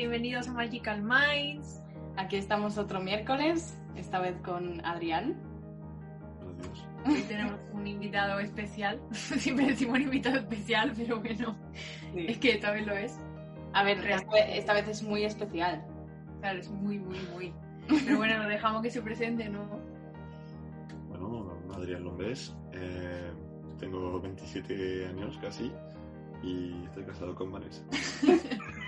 bienvenidos a Magical Minds. Aquí estamos otro miércoles, esta vez con Adrián. Hoy tenemos un invitado especial. Siempre decimos un invitado especial, pero bueno, es que esta vez lo es. A ver, esta, esta vez es muy especial. Claro, es muy, muy, muy. Pero bueno, lo dejamos que se presente, ¿no? Bueno, Adrián Lombés, eh, tengo 27 años casi y estoy casado con Vanessa.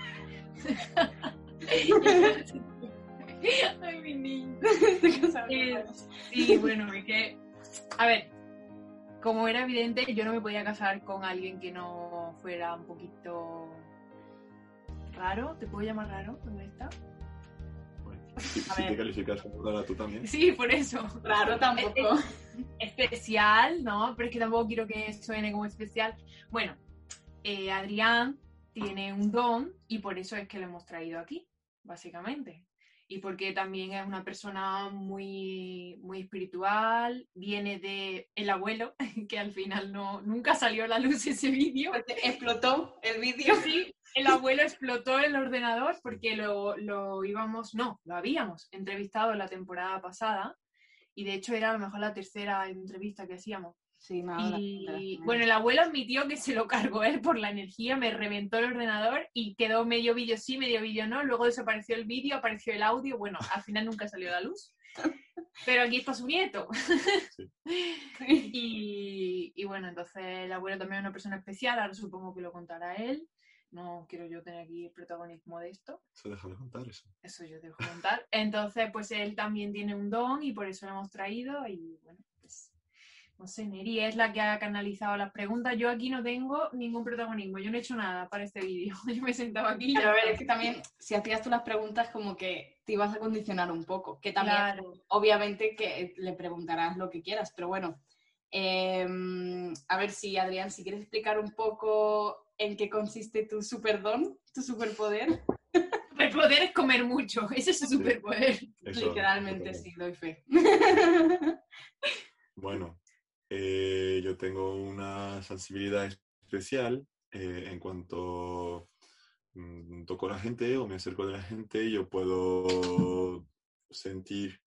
Ay, mi niño. Con Eh. Sí, bueno, es que. A ver, como era evidente, yo no me podía casar con alguien que no fuera un poquito. raro. ¿Te puedo llamar raro? ¿Te molesta? Bueno, si, A si te calificas como rara tú también. Sí, por eso. Raro tampoco. especial, ¿no? Pero es que tampoco quiero que suene como especial. Bueno, eh, Adrián tiene un don y por eso es que lo hemos traído aquí, básicamente. Y porque también es una persona muy, muy espiritual, viene de el abuelo, que al final no, nunca salió a la luz ese vídeo. Explotó el vídeo. Sí, el abuelo explotó el ordenador porque lo, lo íbamos, no, lo habíamos entrevistado la temporada pasada y de hecho era a lo mejor la tercera entrevista que hacíamos. Sí, nada. Y bueno, el abuelo admitió que se lo cargó él por la energía, me reventó el ordenador y quedó medio vídeo sí, medio vídeo no, luego desapareció el vídeo, apareció el audio, bueno, al final nunca salió a la luz. Pero aquí está su nieto. Sí. Y, y bueno, entonces el abuelo también es una persona especial, ahora supongo que lo contará él. No quiero yo tener aquí el protagonismo de esto, Se deja de contar eso. eso yo te dejo contar. Entonces, pues él también tiene un don y por eso lo hemos traído. Y bueno, no sé, Neri es la que ha canalizado las preguntas. Yo aquí no tengo ningún protagonismo, yo no he hecho nada para este vídeo. Yo me he sentado aquí. Pero a ver, es que también, si hacías tú las preguntas, como que te ibas a condicionar un poco. Que también, Claro. obviamente, que le preguntarás lo que quieras, pero bueno. eh, a ver si, Adrián, si quieres explicar un poco en qué consiste tu superdon, tu superpoder. El poder es comer mucho, ese es su Sí. superpoder. Eso, Literalmente, sí, doy fe. Bueno, eh, yo tengo una sensibilidad especial eh, en cuanto mm, toco a la gente o me acerco de la gente, yo puedo sentir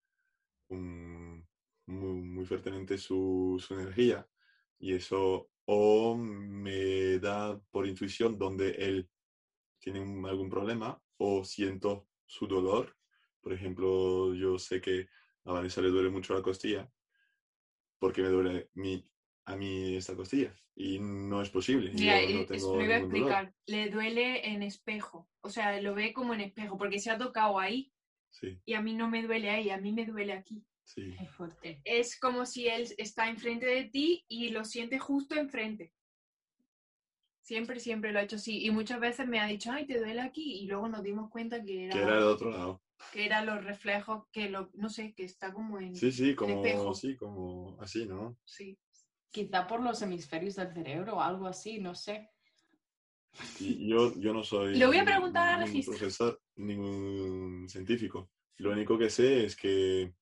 muy, muy fuertemente su, su energía y eso o me da por intuición donde él tiene un- algún problema o siento su dolor. Por ejemplo, yo sé que a Vanessa le duele mucho la costilla porque me duele mi, a mí esta costilla y no es posible. Mira, yo no es- tengo iba a dolor. explicar. Le duele en espejo, o sea, lo ve como en espejo, porque se ha tocado ahí Sí, y a mí no me duele ahí, a mí me duele aquí. sí. Es fuerte. Es como si él está enfrente de ti y lo siente justo enfrente. Siempre, siempre lo ha hecho así. Y muchas veces me ha dicho, ay, te duele aquí. Y luego nos dimos cuenta que era, Que era del otro lado. Que eran los reflejos, que lo, no sé, que está como en. Sí, sí, como, espejo. sí, como así, ¿no? Sí. Quizá por los hemisferios del cerebro o algo así, no sé. Y yo, yo no soy Le voy a preguntar a ningún Registro. profesor, ningún científico. Lo único que sé es que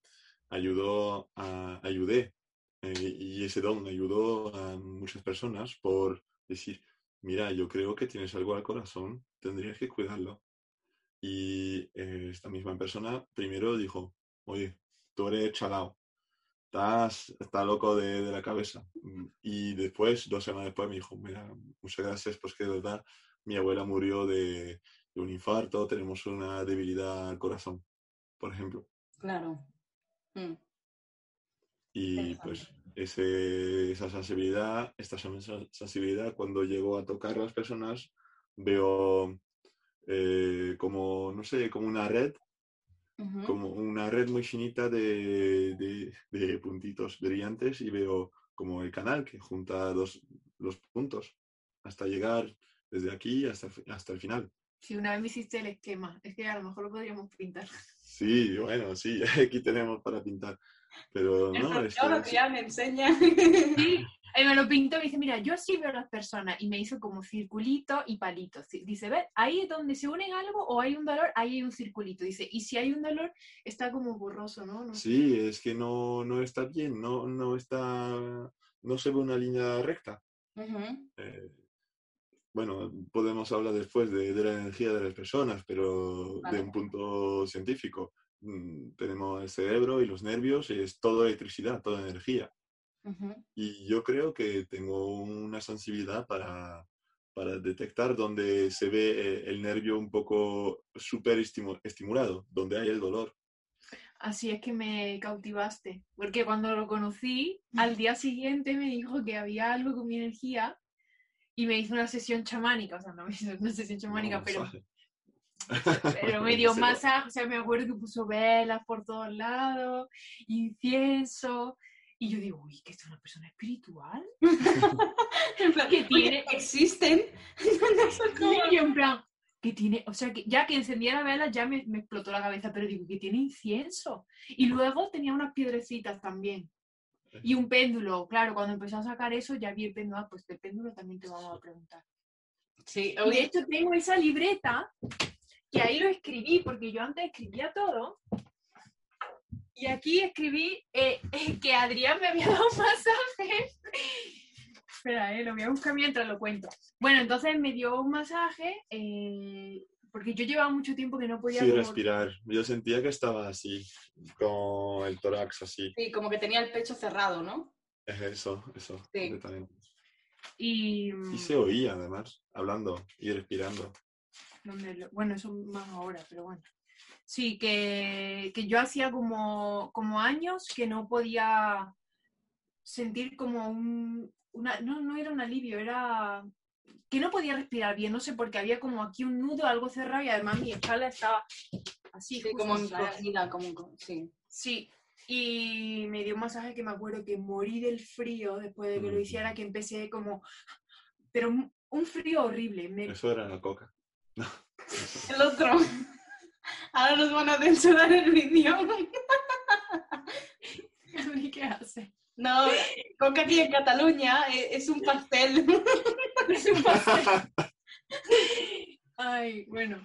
ayudó a, ayudé eh, y ese don ayudó a muchas personas por decir, mira, yo creo que tienes algo al corazón, tendrías que cuidarlo. Y eh, esta misma persona primero dijo, oye, tú eres chalao, estás, estás loco de, de la cabeza. Y después, dos semanas después, me dijo, mira, muchas gracias, pues que de verdad mi abuela murió de, de un infarto, tenemos una debilidad al corazón, por ejemplo. Claro. Mm. Y pues ese, esa sensibilidad, esta sen- sensibilidad, cuando llego a tocar a las personas, veo eh, como, no sé, como una red, Ujú. como una red muy finita de, de- de puntitos brillantes y veo como el canal que junta dos, los puntos hasta llegar desde aquí hasta, hasta el final. Si una vez me hiciste el esquema, es que a lo mejor lo podríamos pintar. Sí, bueno, sí, aquí tenemos para pintar. Pero no, es que ya me enseña. Sí, y me lo pintó y me dice, mira, yo sí veo a las personas. Y me hizo como circulito y palitos. Dice, ve, ahí es donde se unen algo o hay un dolor, ahí hay un circulito. Dice, y si hay un dolor, está como borroso, ¿no? sí, es que no, no está bien, no, no está, no se ve una línea recta. Eh, bueno, podemos hablar después de, la energía de las personas, pero de un punto científico. Mm, tenemos el cerebro y los nervios y es toda electricidad, toda energía. Y yo creo que tengo una sensibilidad para, para detectar donde se ve eh, el nervio un poco súper estimulado, donde hay el dolor. Así es que me cautivaste, porque cuando lo conocí, al día siguiente me dijo que había algo con mi energía y me hizo una sesión chamánica, o sea, no me hizo una sesión chamánica, pero, pero me dio masaje, o sea, me acuerdo que puso velas por todos lados, incienso, y yo digo, uy, que es una persona espiritual. en plan, que tiene, existen. y en plan, que tiene, o sea, que ya que encendía la vela ya me, me, explotó la cabeza, pero digo, que tiene incienso. Y luego tenía unas piedrecitas también. Y un péndulo, claro, cuando empezó a sacar eso ya vi el péndulo, ah, pues el péndulo también te vamos a preguntar. Sí, y de hecho tengo esa libreta que ahí lo escribí, porque yo antes escribía todo y aquí escribí eh, eh, que Adrián me había dado un masaje. Espera, eh, lo voy a buscar mientras lo cuento. Bueno, entonces me dio un masaje eh, porque yo llevaba mucho tiempo que no podía... Sí, respirar. Yo sentía que estaba así, con el tórax así. Sí, como que tenía el pecho cerrado, ¿no? Es eso, eso, sí. Y... y se oía además, hablando y respirando. Bueno, eso más ahora, pero bueno. Sí, que, yo hacía como, como, años que no podía sentir como un... Una, no, no era un alivio, era que no podía respirar bien, no sé, porque había como aquí un nudo, algo cerrado y además mi espalda estaba así. como encogida, como... Sí. Sí, y me dio un masaje que me acuerdo que morí del frío después de que lo hiciera, que empecé como... Pero un, frío horrible. Eso era la coca. El otro. Ahora nos van a censurar el vídeo. ¿Qué hace? No, coca aquí en Cataluña eh, es un pastel. es un pastel. Ay, bueno,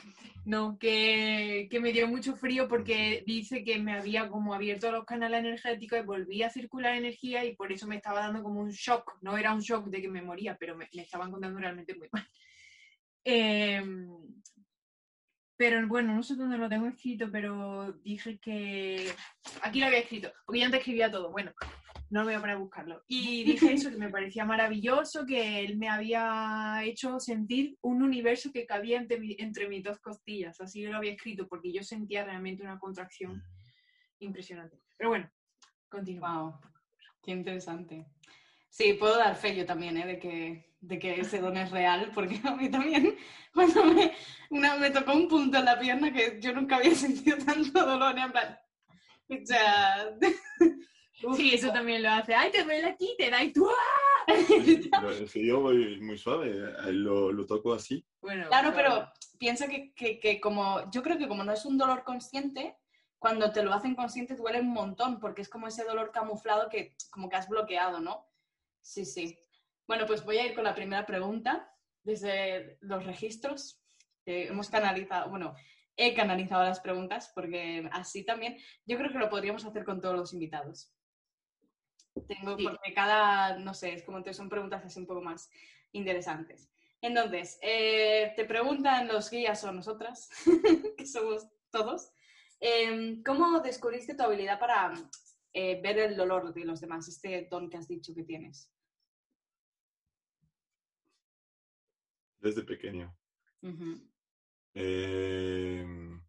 no, que, que, me dio mucho frío porque dice que me había como abierto los canales energéticos y volvía a circular energía y por eso me estaba dando como un shock. No era un shock de que me moría, pero me, me estaban contando realmente muy mal. Eh, pero bueno, no sé dónde lo tengo escrito, pero dije que. Aquí lo había escrito, porque yo antes escribía todo. Bueno, no me voy a poner a buscarlo. Y dije eso, que me parecía maravilloso, que él me había hecho sentir un universo que cabía entre, entre mis dos costillas. Así lo había escrito, porque yo sentía realmente una contracción impresionante. Pero bueno, continúa. Wow, qué interesante. Sí, puedo dar fe yo también, ¿eh? De que de que ese don es real, porque a mí también cuando me, una, me tocó un punto en la pierna que yo nunca había sentido tanto dolor, en plan, o sea... sí, eso también lo hace. ¡Ay, te duele aquí! Te da y tú ¡ah! Si yo voy muy suave, eh, lo, lo toco así. Bueno, claro, pero piensa que, que, que, como, yo creo que como no es un dolor consciente, cuando te lo hacen consciente duele un montón, porque es como ese dolor camuflado que como que has bloqueado, ¿no? Sí, sí. Bueno, pues voy a ir con la primera pregunta desde los registros. hemos canalizado, bueno, he canalizado las preguntas porque así también yo creo que lo podríamos hacer con todos los invitados. Tengo, porque cada, no sé, es como que son preguntas así un poco más interesantes. Entonces, eh, te preguntan los guías o nosotras, que somos todos, em, ¿cómo descubriste tu habilidad para eh, ver el dolor de los demás, este don que has dicho que tienes? desde pequeño. Em,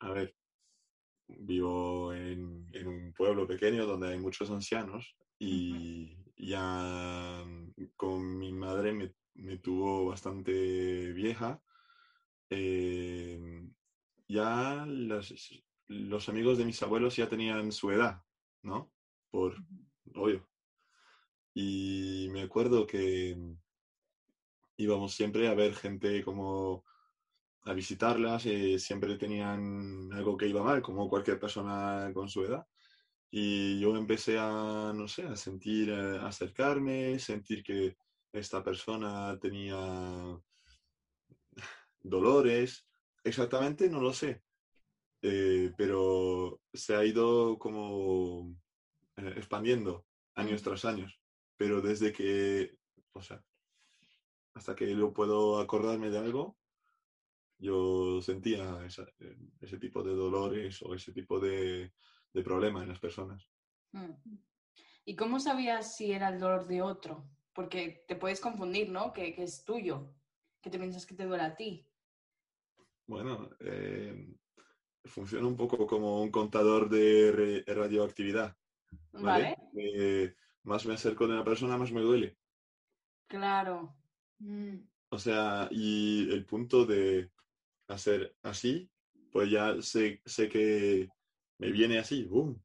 a ver, vivo en, un pueblo pequeño donde hay muchos ancianos y ya con mi madre me, tuvo bastante vieja. Em, ya los amigos de mis abuelos ya tenían su edad, ¿no? Por obvio. Y me acuerdo que íbamos siempre a ver gente como a visitarlas, y siempre tenían algo que iba mal, como cualquier persona con su edad. Y yo empecé a, no sé, a sentir, a acercarme, sentir que esta persona tenía dolores. Exactamente, no lo sé. Eh, pero se ha ido como eh, expandiendo años tras años. Pero desde que, o sea, hasta que yo puedo acordarme de algo, yo sentía eh, ese tipo de dolores o ese tipo de, de problema en las personas. Mm. ¿Y cómo sabías si era el dolor de otro? Porque te puedes confundir, ¿no? Que, que es tuyo, que te piensas que te duele a ti. Bueno, eh, funciona un poco como un contador de radioactividad. ¿vale? Eh, más me acerco de una persona, más me duele. Claro. Mm. O sea, y el punto de hacer así, pues ya sé, sé que me viene así, ¡boom!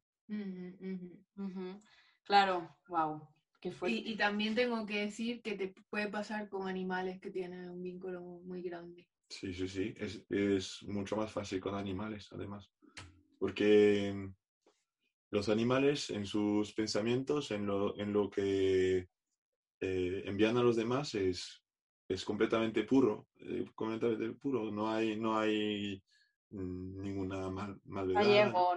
Claro, wow. Qué y, y, también tengo que decir que te puede pasar con animales que tienen un vínculo muy grande. Sí, sí, sí. Es, es mucho más fácil con animales, además. Porque los animales en sus pensamientos, en lo, en lo que eh, envían a los demás, es, es completamente puro. Eh, completamente puro. No hay, no hay Mm, ninguna mal, maldad.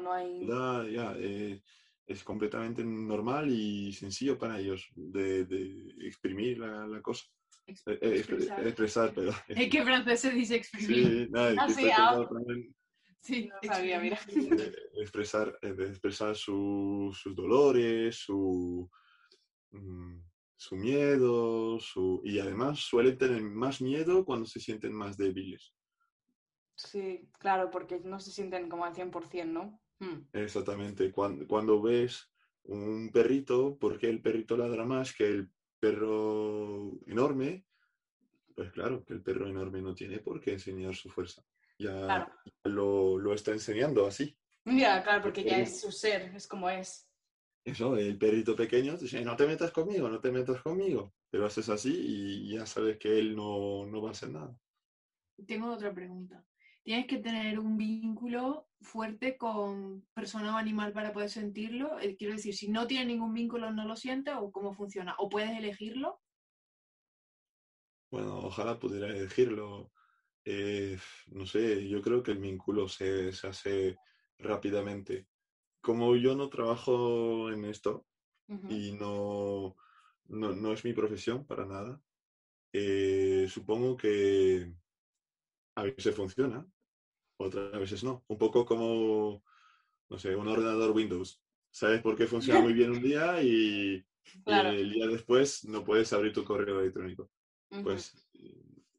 no hay... Ya, eh, es completamente normal y sencillo para ellos de, de exprimir la, la cosa. Eh, eh, expresar. expresar. pero... Es que francés se dice exprimir. Sí, nada, ah, sí, ah. sí, no sabía, mira. expresar, expresar su, sus dolores, su, mm, su miedo, su... y además suelen tener más miedo cuando se sienten más débiles. Sí, claro, porque no se sienten como al 100%, ¿no? Hmm. Exactamente. Cuando, cuando ves un perrito, ¿por qué el perrito ladra más que el perro enorme? Pues claro, que el perro enorme no tiene por qué enseñar su fuerza. Ya lo, lo, está enseñando así. Ya, claro, porque ya es su ser, es como es. Eso, el perrito pequeño dice, no te metas conmigo, no te metas conmigo. Pero haces así y ya sabes que él no, no va a hacer nada. Tengo otra pregunta tienes que tener un vínculo fuerte con persona o animal para poder sentirlo. Eh, quiero decir, si no tienes ningún vínculo, no lo sientes o cómo funciona. ¿O puedes elegirlo? Bueno, ojalá pudiera elegirlo. Eh, no sé, yo creo que el vínculo se, hace rápidamente. Como yo no trabajo en esto y no, no, es mi profesión para nada, eh, supongo que a veces funciona otras veces no. Un poco como, no sé, un ordenador Windows. Sabes por qué funciona muy bien un día y, el día después no puedes abrir tu correo electrónico. Pues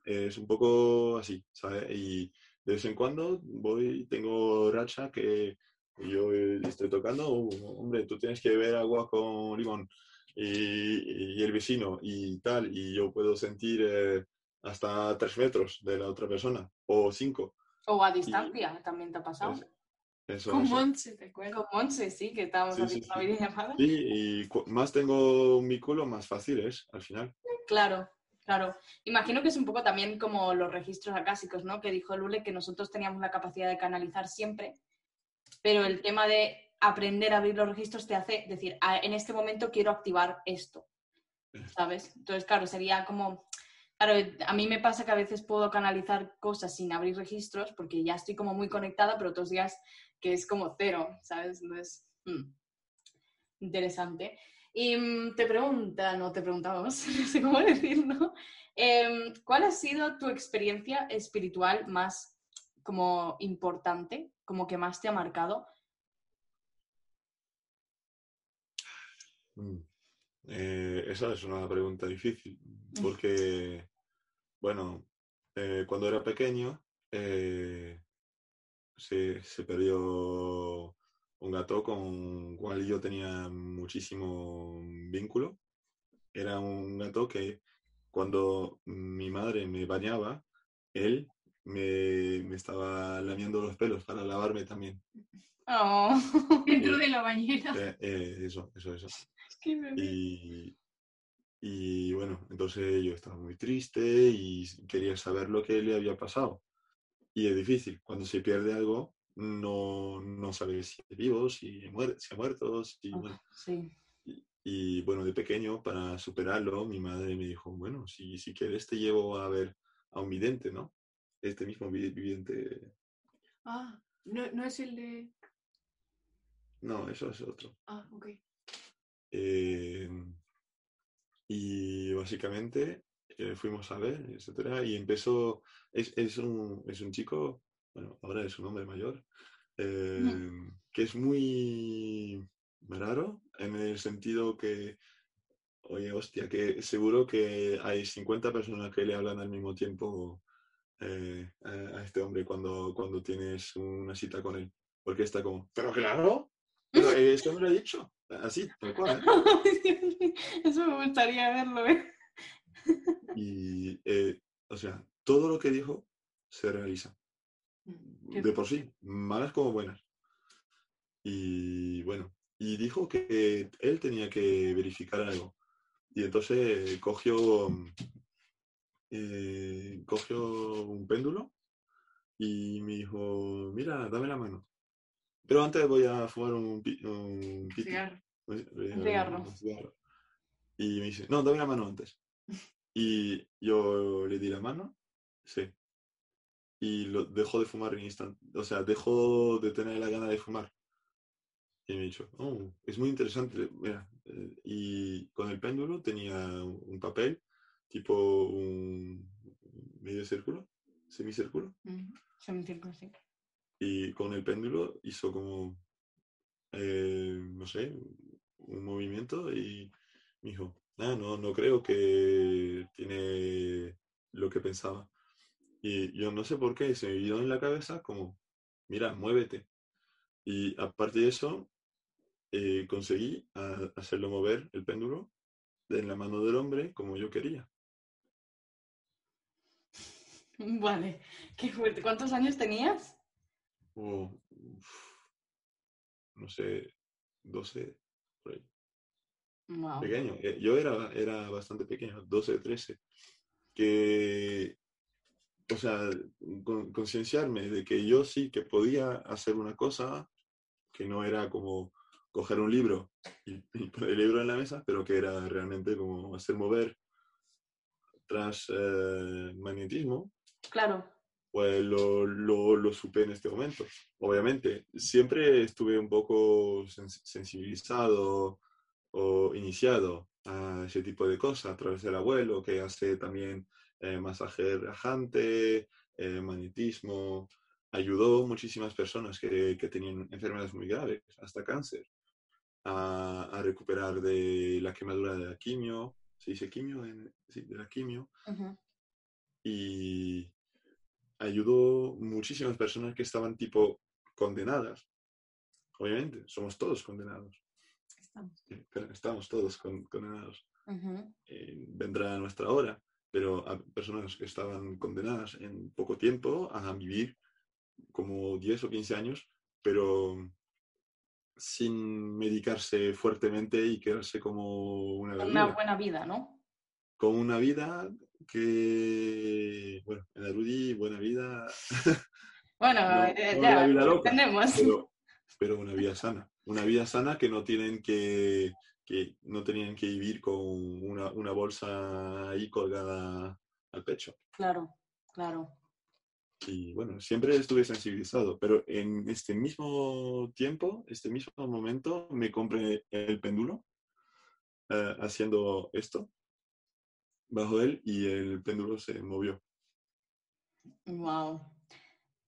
es un poco así, ¿sabes? Y de vez en cuando voy, tengo racha que yo estoy tocando, oh, hombre, tú tienes que beber agua con limón y, el vecino y tal, y yo puedo sentir eh, hasta tres metros de la otra persona o cinco. O a distancia, también te ha pasado. Eso, con Monse, te acuerdas. Con Monse, sí, que estábamos sí, haciendo una videollamada. Sí, y más tengo mi culo, más fácil es, al final. Claro, claro. Imagino que es un poco también como los registros acásicos, ¿no? Que dijo Lule que nosotros teníamos la capacidad de canalizar siempre, pero el tema de aprender a abrir los registros te hace decir, ah, en este momento quiero activar esto, ¿sabes? Entonces, claro, sería como Claro, a mí me pasa que a veces puedo canalizar cosas sin abrir registros porque ya estoy como muy conectada, pero otros días que es como cero, ¿sabes? Entonces, hmm, interesante. Y mm, te pregunta, no te preguntamos, no sé cómo decirlo, em, ¿cuál ha sido tu experiencia espiritual más como importante, como que más te ha marcado? Mm. Eh, esa es una pregunta difícil, porque, bueno, eh, cuando era pequeño eh, se, perdió un gato con el cual yo tenía muchísimo vínculo. Era un gato que cuando mi madre me bañaba, él me, estaba lamiendo los pelos para lavarme también. Oh, dentro de la bañera. eso, eso, eso. Y, Y bueno, entonces yo estaba muy triste y quería saber lo que le había pasado. Y es difícil, cuando se pierde algo, no, no sabes si es vivo, si, muere, si ha muerto, si, Ah, bueno. sí. Y, y, bueno, de pequeño, para superarlo, mi madre me dijo, bueno, si, si quieres te llevo a ver a un vidente, ¿no? Este mismo vi- vidente, Ah, no, no es el de. no, eso es otro. Ah, ok. Eh, y básicamente eh, fuimos a ver, etcétera, y empezó, es, es, un, es un chico, bueno, ahora es un hombre mayor, eh, que es muy raro en el sentido que, oye, hostia, que seguro que hay 50 personas que le hablan al mismo tiempo eh, a, a este hombre cuando, cuando tienes una cita con él, porque está como, pero claro, pero eso me lo he dicho, así, tal cual. ¿eh? Eso me gustaría verlo, ¿eh? Y, eh, o sea, todo lo que dijo se realiza. Qué De por sí, malas como buenas. Y bueno, y dijo que él tenía que verificar algo. Y entonces cogió, eh, cogió un péndulo y me dijo, mira, dame la mano. Pero antes voy a fumar un, pi- un piti". Cigarro. Un cigarro. cigarro. Y me dice, no, dame la mano antes. Y yo le di la mano, sí. Y lo dejó de fumar en instante. O sea, dejó de tener la gana de fumar. Y me dijo, oh, es muy interesante. Mira. eh, Y con el péndulo tenía un un papel, tipo un medio círculo, semicírculo. Ujú. Semicírculo, sí. Y con el péndulo hizo como, eh, no sé, un movimiento y me dijo, ah, no, no creo que tiene lo que pensaba. Y yo no sé por qué, se me vino en la cabeza como, mira, muévete. Y aparte de eso, eh, conseguí hacerlo mover el péndulo en la mano del hombre como yo quería. Vale, qué fuerte. ¿Cuántos años tenías? O, uf, no sé, 12, por ahí. Wow. pequeño. eh, Yo era, era bastante pequeño, 12, 13. Que, o sea, con- concienciarme de que yo sí que podía hacer una cosa que no era como coger un libro y, y poner el libro en la mesa, pero que era realmente como hacer mover tras eh, magnetismo, Claro. Pues lo, lo, lo supe en este momento. Obviamente, siempre estuve un poco sens- sensibilizado o iniciado a ese tipo de cosas a través del abuelo, que hace también eh, masaje relajante, eh, magnetismo. Ayudó muchísimas personas que, que tenían enfermedades muy graves, hasta cáncer, a, a recuperar de la quemadura de la quimio. ¿Se dice quimio? En- sí, de la quimio Ujú. y ayudó muchísimas personas que estaban tipo condenadas. Obviamente, somos todos condenados. Estamos. todos con- condenados. Ujú. Eh, vendrá nuestra hora, pero a personas que estaban condenadas en poco tiempo a vivir como 10 o 15 años, pero sin medicarse fuertemente y quedarse como una Una buena vida, ¿no? con una vida que, bueno, en Arudi, buena vida, Bueno, No, eh, ya, vida loca, pero, pero una vida sana. Una vida sana que no tienen que, que no tenían que vivir con una, una bolsa ahí colgada al pecho. Claro, claro. Y bueno, siempre estuve sensibilizado, pero en este mismo tiempo, este mismo momento, me compré el péndulo eh, haciendo esto bajo él y el péndulo se movió. Wow.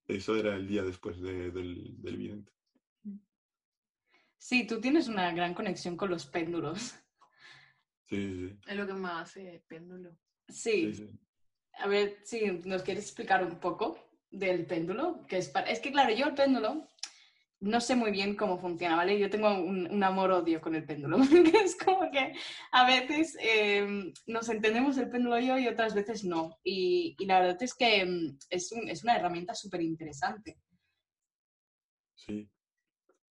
Eso era el día después de- del, del vidente. Sí, tú tienes una gran conexión con los péndulos. Sí, sí, Es lo que más hace péndulo. sí. Sí. sí, sí. A ver si nos quieres explicar un poco del péndulo. Que es, para- es que, claro, yo el péndulo no sé muy bien cómo funciona, ¿vale? Yo tengo un, amor-odio con el péndulo, porque es como que a veces eh, nos entendemos el péndulo yo y otras veces no. Y, la verdad es que mm, es, un- es una herramienta súper interesante. Sí.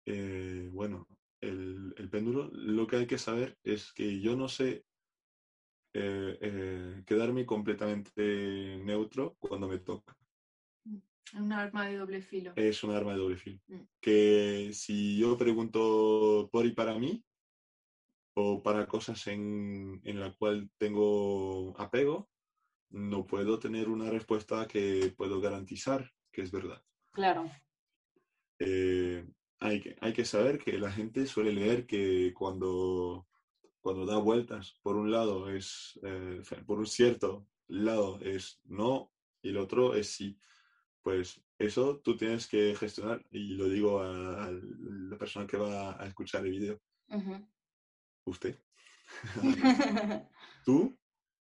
Eh, bueno, el, el péndulo, lo que hay que saber es que yo no sé eh, eh, quedarme completamente neutro cuando me toca. Es un arma de doble filo. Es un arma de doble filo. Mm. Que si yo pregunto por y para mí, o para cosas en, en la cual tengo apego, no puedo tener una respuesta que puedo garantizar que es verdad. Claro. Eh, hay, que, hay que saber que la gente suele leer que cuando, cuando da vueltas, por un lado es, eh, por un cierto lado es no y el otro es sí. Pues eso tú tienes que gestionar y lo digo a, a la persona que va a escuchar el video. Ujú. Usted. tú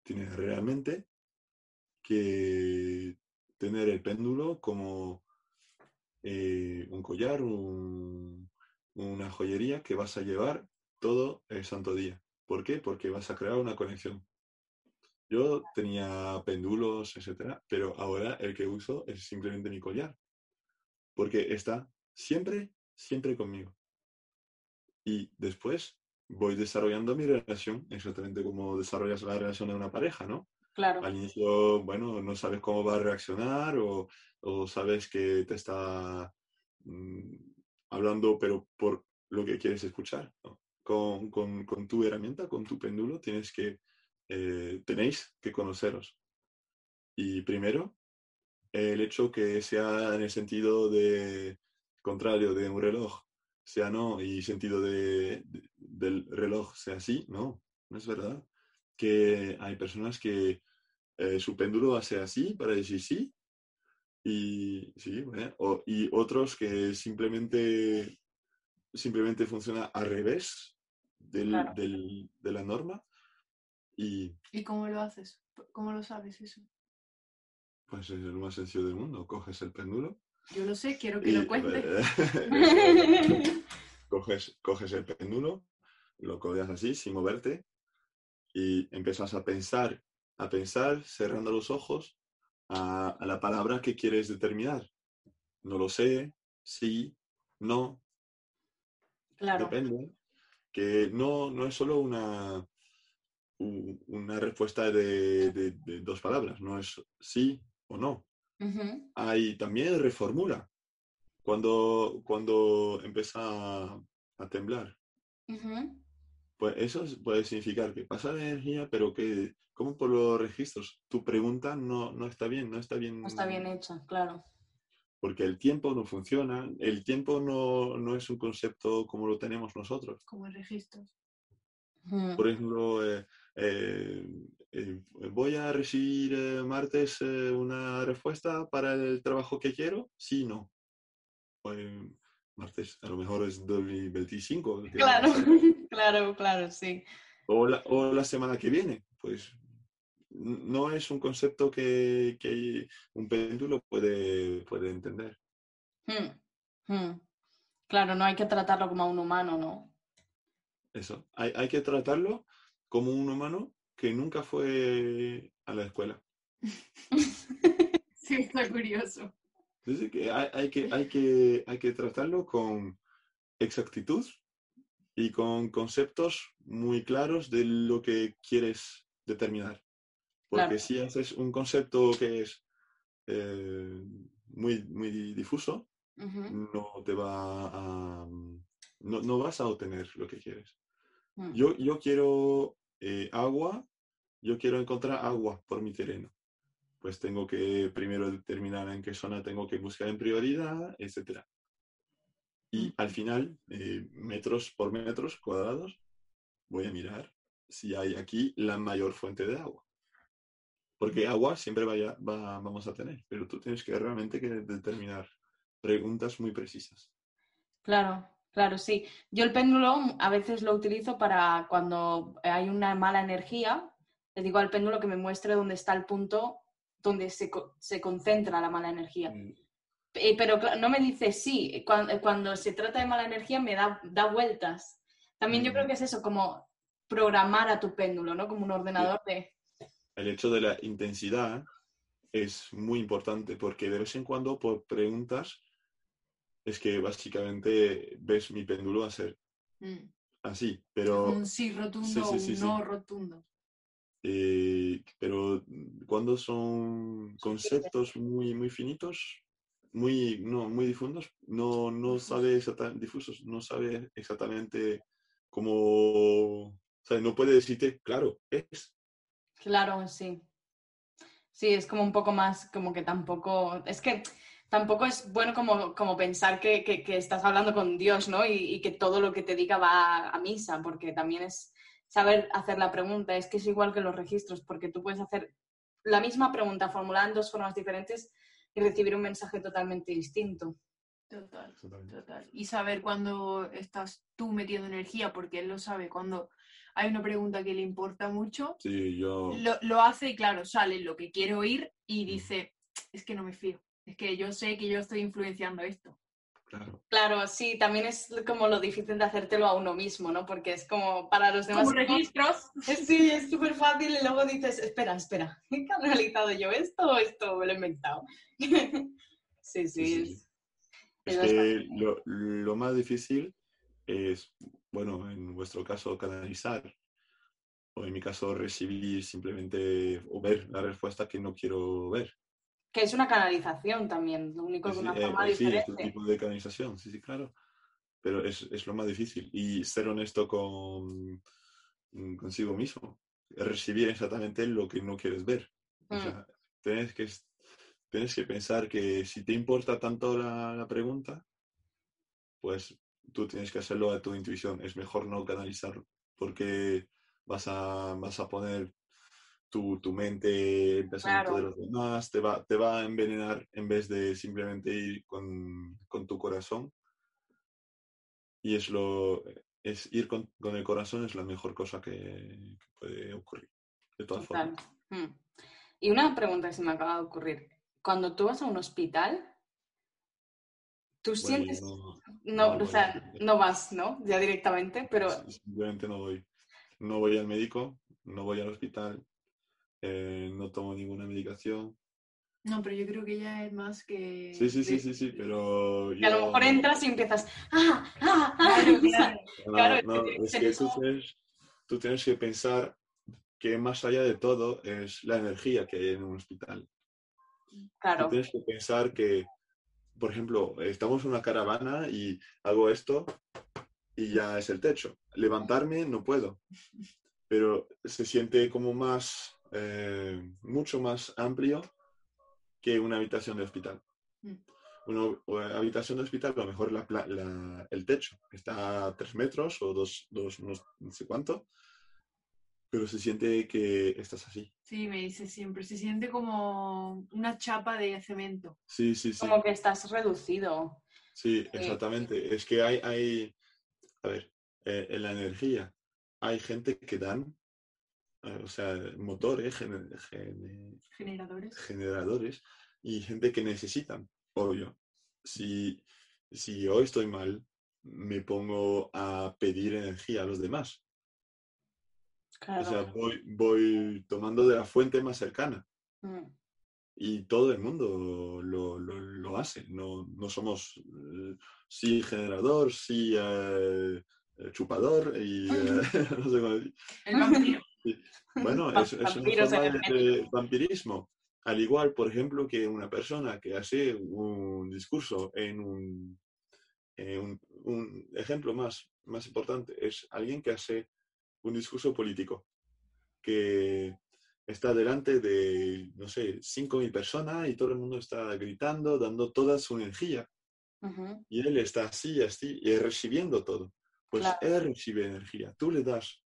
tienes realmente que tener el péndulo como eh, un collar, un- una joyería que vas a llevar todo el santo día. ¿Por qué? Porque vas a crear una conexión. Yo tenía péndulos, etcétera, pero ahora el que uso es simplemente mi collar. Porque está siempre, siempre conmigo. Y después voy desarrollando mi relación, exactamente como desarrollas la relación de una pareja, ¿no? Claro. Al inicio, bueno, no sabes cómo va a reaccionar o, o sabes que te está mm, hablando, pero por lo que quieres escuchar. ¿no? Con, con- con tu herramienta, con tu péndulo, tienes que, eh, tenéis que conoceros. Y primero, el hecho que sea en el sentido de contrario de un reloj, sea no, y sentido de, de- del reloj sea sí, no, no es verdad. Que hay personas que eh, su péndulo hace así para decir sí, y sí, bueno, o- y otros que simplemente, simplemente funciona al revés del- Claro. del- de la norma, y ¿Y cómo lo haces? ¿Cómo lo sabes eso? pues es lo más sencillo del mundo. Coges el péndulo Yo lo sé, quiero que y lo cuentes. coges, coges el péndulo, lo colgas así, sin moverte, y empiezas a pensar, a pensar, cerrando los ojos, a, a la palabra que quieres determinar. No lo sé, sí, no, Claro. depende. Que no, no es solo una, una respuesta de, de- de dos palabras, no es sí o no. Ujú. Hay también reformula. Cuando, cuando empieza a, a temblar, pues eso es- puede significar que pasa la energía, pero que, como por los registros, tu pregunta no, no está bien, no está bien. No está bien hecha, claro. Porque el tiempo no funciona, el tiempo no, no es un concepto como lo tenemos nosotros. Como en registros. Ujú. Por ejemplo, eh, eh, eh, ¿voy a recibir eh, martes una respuesta para el trabajo que quiero? Sí, no. Pues, martes, a lo mejor es 2025. que Claro, claro, claro, sí. O la, o la semana que viene. Pues no es un concepto que, que un péndulo puede, puede entender. Mm, mm. Claro, no hay que tratarlo como a un humano, ¿no? Eso. Hay, hay que tratarlo como un humano que nunca fue a la escuela. Sí, está curioso. Dice que hay, hay que, hay, que, hay que tratarlo con exactitud y con conceptos muy claros de lo que quieres determinar. Porque Claro. si haces un concepto que es eh, muy, muy difuso, no te va a... No, no vas a obtener lo que quieres. Mm. Yo, yo quiero eh, agua, yo quiero encontrar agua por mi terreno. Pues tengo que primero determinar en qué zona tengo que buscar en prioridad, etc. Y al final, eh, metros por metros cuadrados, voy a mirar si hay aquí la mayor fuente de agua. Porque agua siempre vaya, va- vamos a tener, pero tú tienes que realmente que determinar preguntas muy precisas. Claro, claro, sí. Yo el péndulo a veces lo utilizo para cuando hay una mala energía, le digo al péndulo que me muestre dónde está el punto donde se, se concentra la mala energía. Mm, Eh, pero no me dice sí, cuando, cuando se trata de mala energía me da, da vueltas. También yo Mm. creo que es eso, como programar a tu péndulo, ¿no? Como un ordenador de... el hecho de la intensidad es muy importante porque de vez en cuando por preguntas es que básicamente ves mi péndulo hacer Mm. así, pero Un sí rotundo sí, sí, o sí, un no rotundo. Eh, pero cuando son conceptos muy, muy finitos, muy, no, muy difundos, no, no sabe exactamente, difusos, no sabe exactamente cómo, o sea, no puede decirte, claro, es. Claro, sí. Sí, es como un poco más, como que tampoco, es que tampoco es bueno como, como pensar que, que, estás hablando con Dios, ¿no? Y, y, que todo lo que te diga va a misa, porque también es saber hacer la pregunta, es que es igual que los registros, porque tú puedes hacer la misma pregunta formulada en dos formas diferentes y recibir un mensaje totalmente distinto. Total, total. Y saber cuándo estás tú metiendo energía, porque él lo sabe. Cuando hay una pregunta que le importa mucho, sí, yo... lo, lo, hace y claro, sale lo que quiere oír y dice, es que no me fío, es que yo sé que yo estoy influenciando esto. Claro. claro, sí, también es como lo difícil de hacértelo a uno mismo, ¿no? Porque es como para los demás. Como registros. Sí, es súper fácil y luego dices, espera, espera, ¿he realizado yo esto o esto me lo he inventado? sí, sí, sí, Es, que lo, lo, más difícil es, bueno, en vuestro caso, canalizar, o en mi caso, recibir simplemente o ver la respuesta que no quiero ver que es una canalización también, lo único que una forma eh, diferente. Sí, es un tipo de canalización, sí, sí, claro. Pero es, es, lo más difícil. Y ser honesto con consigo mismo. Recibir exactamente lo que no quieres ver. O sea, mm. tienes que, tienes que pensar que si te importa tanto la, la pregunta, pues tú tienes que hacerlo a tu intuición. Es mejor no canalizar porque vas a, vas a poner tu, mente, el pensamiento de los demás, te va, te va a envenenar en vez de simplemente ir con, tu corazón. Y es lo es ir con, el corazón es la mejor cosa que, puede ocurrir, de todas formas. Hmm. Y una pregunta que se me acaba de ocurrir. Cuando tú vas a un hospital, tú sientes... No, o sea, no vas, ¿no? Ya directamente, pero... Simplemente no voy. No voy al médico, no voy al hospital, eh, no tomo ninguna medicación. No, pero yo creo que ya es más que... Sí, sí, sí, sí, sí, pero... a lo mejor entras y empiezas... ¡Ah, ah, ah! Claro, es que tú tienes, que pensar que más allá de todo es la energía que hay en un hospital. Claro. Tú tienes que pensar que, por ejemplo, estamos en una caravana y hago esto y ya es el techo. Levantarme no puedo, pero se siente como más eh, mucho más amplio que una habitación de hospital. Mm. Una habitación de hospital, a lo mejor la, el techo está a tres metros o dos, dos no sé cuánto, pero se siente que estás así. Sí, me dice siempre, se siente como una chapa de cemento. Sí, sí, sí. Como que estás reducido. Sí, exactamente. Es que hay, hay a ver, eh, en la energía hay gente que dan eh, o sea, motores, generadores. generadores y gente que necesitan, obvio. Si, si yo estoy mal, me pongo a pedir energía a los demás. O sea, voy, voy tomando de la fuente más cercana. Mm. Y todo el mundo lo, lo, hace. No, no somos, eh, sí generador, sí eh, chupador y no sé cómo decir. El vampiro. Bueno, es, es una forma de, vampirismo. Al igual, por ejemplo, que una persona que hace un discurso en un, un, ejemplo más, más importante, es alguien que hace un discurso político, que está delante de, no sé, 5.000 personas y todo el mundo está gritando, dando toda su energía. Y él está así, así, y recibiendo todo. Pues él recibe energía, tú le das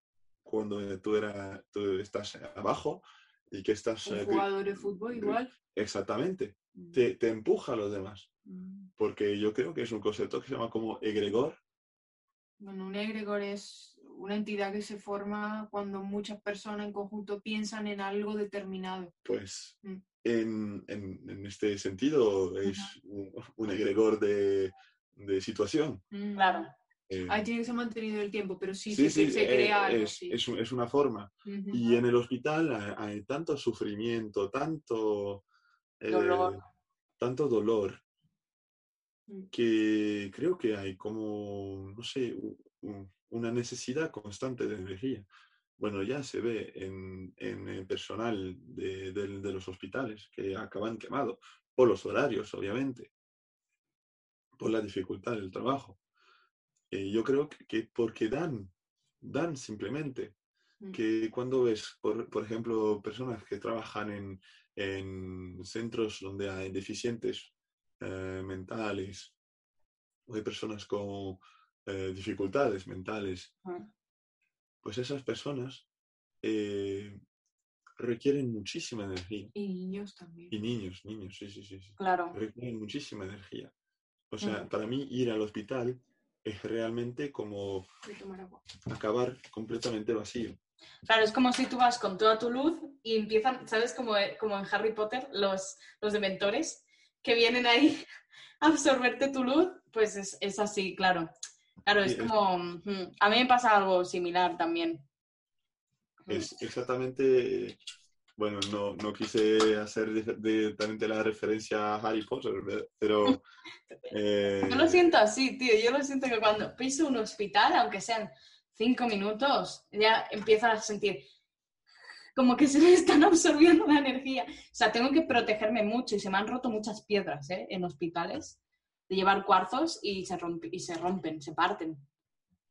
cuando tú, era, tú estás abajo y que estás... Un eh, jugador de fútbol igual. Exactamente. Mm. Te, te, empuja a los demás. Mm. Porque yo creo que es un concepto que se llama como egregor. Bueno, un egregor es una entidad que se forma cuando muchas personas en conjunto piensan en algo determinado. Pues mm. en, en, en, este sentido es un, egregor de, de situación. Claro. Eh, Ahí tiene que ser mantenido el tiempo, pero sí, se, se eh, crea algo. Es, es, una forma. Y en el hospital hay, tanto sufrimiento, tanto dolor, eh, tanto dolor mm. que creo que hay como, no sé, una necesidad constante de energía. bueno, ya se ve en, en el personal de, de los hospitales que acaban quemados, por los horarios, obviamente, por la dificultad del trabajo. Eh, yo creo que, que porque dan, dan simplemente, Mm. que cuando ves, por, por ejemplo, personas que trabajan en, en centros donde hay deficientes eh, mentales, o hay personas con eh, dificultades mentales, Mm. pues esas personas eh, requieren muchísima energía. Y niños también. Y niños, niños, sí, sí, sí, sí. Claro. Requieren muchísima energía. O sea, Mm. para mí ir al hospital es realmente como acabar completamente vacío. Claro, es como si tú vas con toda tu luz y empiezan, ¿sabes? Como, como en Harry Potter, los, los dementores que vienen ahí a absorberte tu luz, pues es, es así, claro. Claro, es como... A mí me pasa algo similar también. Es exactamente, bueno, no, no quise hacer di- directamente la referencia a Harry Potter, pero... eh, Yo lo siento así, tío. Yo lo siento que cuando piso un hospital, aunque sean cinco minutos, ya empiezo a sentir como que se me están absorbiendo la energía. O sea, tengo que protegerme mucho y se me han roto muchas piedras ¿eh? en hospitales de llevar cuarzos y se, rompe- y se rompen, se parten.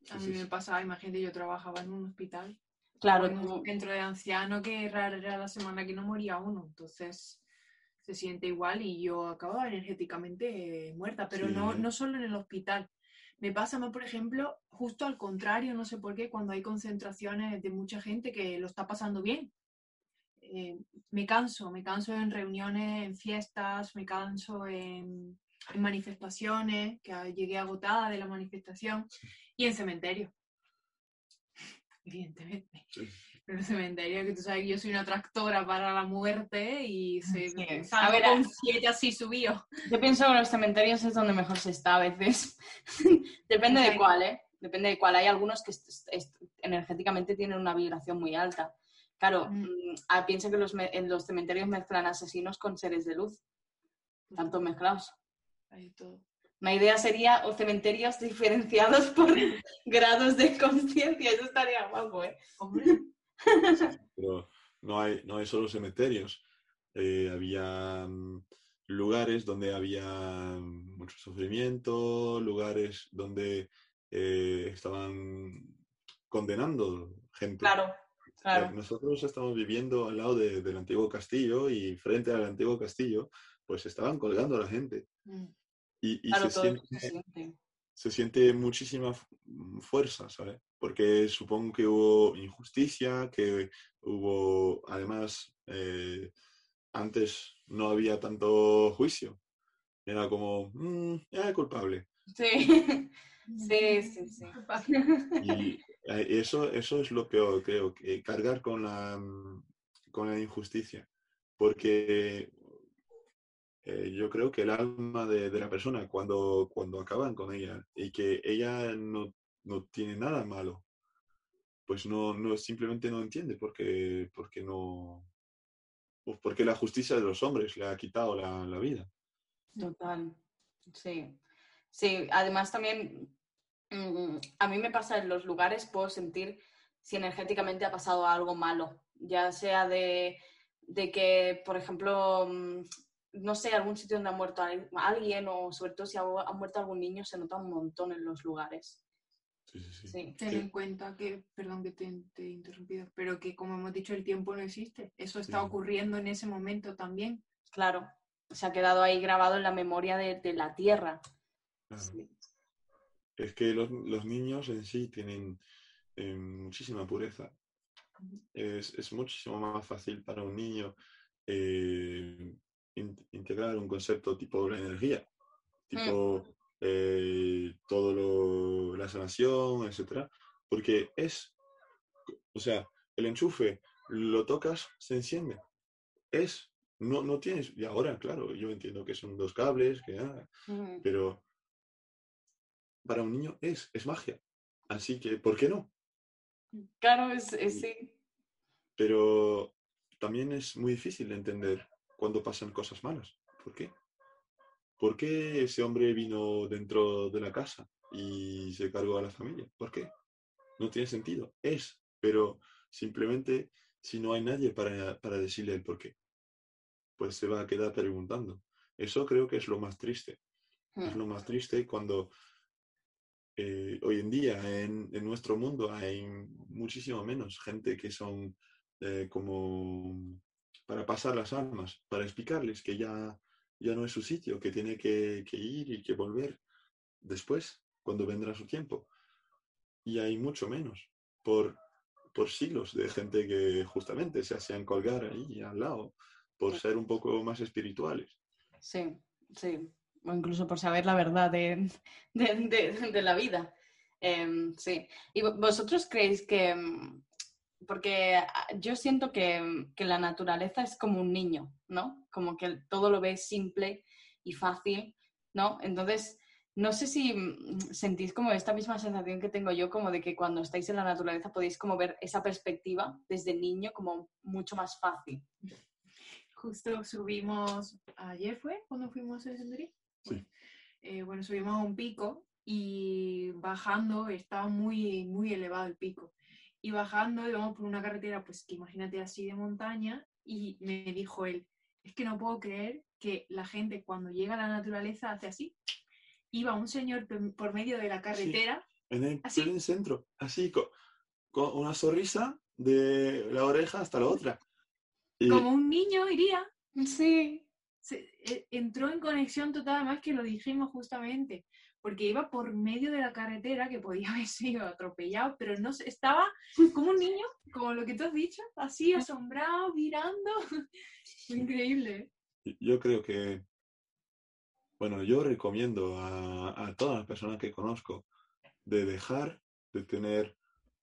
A mí me sí. pasaba, imagínate, yo trabajaba en un hospital, Claro, tú- centro de ancianos que rara era la semana que no moría uno, entonces se siente igual y yo acababa energéticamente eh, muerta, pero no, Sí. no solo en el hospital. Me pasa más, por ejemplo, justo al contrario, no sé por qué, cuando hay concentraciones de mucha gente que lo está pasando bien. Eh, me canso, me canso en reuniones, en fiestas, me canso en, en manifestaciones, que llegué agotada de la manifestación, y en cementerio. Evidentemente. Sí. Pero en cementerio, que tú sabes que yo soy una tractora para la muerte y se, Sí. A ver, con siete así subido. yo pienso que los cementerios es donde mejor se está a veces. Depende de cuál, ¿eh? Depende de cuál. Hay algunos que est- est- energéticamente tienen una vibración muy alta. Claro, Mm. mm, ah, piensa que los, me- en los cementerios mezclan asesinos con seres de luz, tanto mezclados. Hay todo. Mi idea sería o cementerios diferenciados por grados de conciencia. Eso estaría guapo, ¿eh? Pero no hay, no hay solo cementerios. Eh, había mm, lugares donde había mucho sufrimiento, lugares donde eh, estaban condenando gente. Claro, Eh, claro. Nosotros estamos viviendo al lado de- del antiguo castillo y frente al antiguo castillo, pues estaban colgando a la gente. mm, Y, y Claro, se, todo siente, se siente. se siente muchísima fu- fuerza, ¿sabes? Porque supongo que hubo injusticia, que hubo, además, eh, antes no había tanto juicio. Era como, "Mm, ya culpable. Sí, sí, sí. sí. Y eh, eso, eso es lo peor, creo, que cargar con la, mm, con la injusticia. Porque eh, yo creo que el alma de, de la persona, cuando, cuando acaban con ella y que ella no, no tiene nada malo, pues no, no simplemente no entiende porque, porque no. pues porque la justicia de los hombres le ha quitado la, la vida. Total, sí. Sí, además también mm, a mí me pasa en los lugares, puedo sentir si energéticamente ha pasado algo malo, ya sea de, de que, por ejemplo, mm, no sé, algún sitio donde ha muerto al- alguien o sobre todo si ha, ha muerto algún niño, se nota un montón en los lugares. Sí, sí, sí. Sí, Ten en cuenta que, perdón que te, te he interrumpido, pero que como hemos dicho, el tiempo no existe. Eso está Sí. ocurriendo en ese momento también. claro, se ha quedado ahí grabado en la memoria de, de la tierra. Claro. Sí. Es que los, los niños en sí tienen eh, muchísima pureza. Es, es muchísimo más fácil para un niño eh, in- integrar un concepto tipo la energía, tipo eh, todo lo, la sanación, etcétera, porque es, o sea, el enchufe lo tocas, se enciende. Es, no, no tienes, y ahora, claro, yo entiendo que son dos cables, que Mm. pero para un niño es, es magia. Así que, ¿por qué no? Claro, es, es- sí. Pero también es muy difícil de entender cuando pasan cosas malas. ¿Por qué? ¿Por qué ese hombre vino dentro de la casa y se cargó a la familia? ¿Por qué? No tiene sentido. Es, pero simplemente si no hay nadie para, para decirle el por qué, pues se va a quedar preguntando. Eso creo que es lo más triste. Es Mm. lo más triste cuando eh, hoy en día en, en nuestro mundo hay muchísimo menos gente que son eh, como para pasar las almas, para explicarles que ya, ya no es su sitio, que tiene que, que ir y que volver después, cuando vendrá su tiempo. Y hay mucho menos por, por siglos de gente que justamente se hacían colgar ahí al lado, por ser un poco más espirituales. Sí, sí. O incluso por saber la verdad de, de, de- de la vida. Em, sí. ¿Y vo- vosotros creéis que... Porque ah, yo siento que, em, que la naturaleza es como un niño, ¿no? Como que todo lo ves simple y fácil, ¿no? Entonces, no sé si mm, sentís como esta misma sensación que tengo yo, como de que cuando estáis en la naturaleza podéis como ver esa perspectiva desde niño como mucho más fácil. Justo subimos, ayer fue cuando fuimos a senderismo. Sí. Eh, bueno, subimos a un pico y bajando estaba muy, muy elevado el pico. Y bajando íbamos por una carretera, pues que imagínate así de montaña, y me dijo él, es que no puedo creer que la gente cuando llega a la naturaleza hace así. Iba un señor por medio de la carretera, En el, Así. pleno centro, así, co- con, una sonrisa de la oreja hasta la otra. Y como un niño iría, Sí. se- e- entró en conexión total, además que lo dijimos justamente, porque iba por medio de la carretera que podía haber sido atropellado, pero no estaba como un niño, como lo que tú has dicho, así asombrado, mirando. Increíble. yo creo que, bueno, yo recomiendo a, a todas las personas que conozco de dejar de tener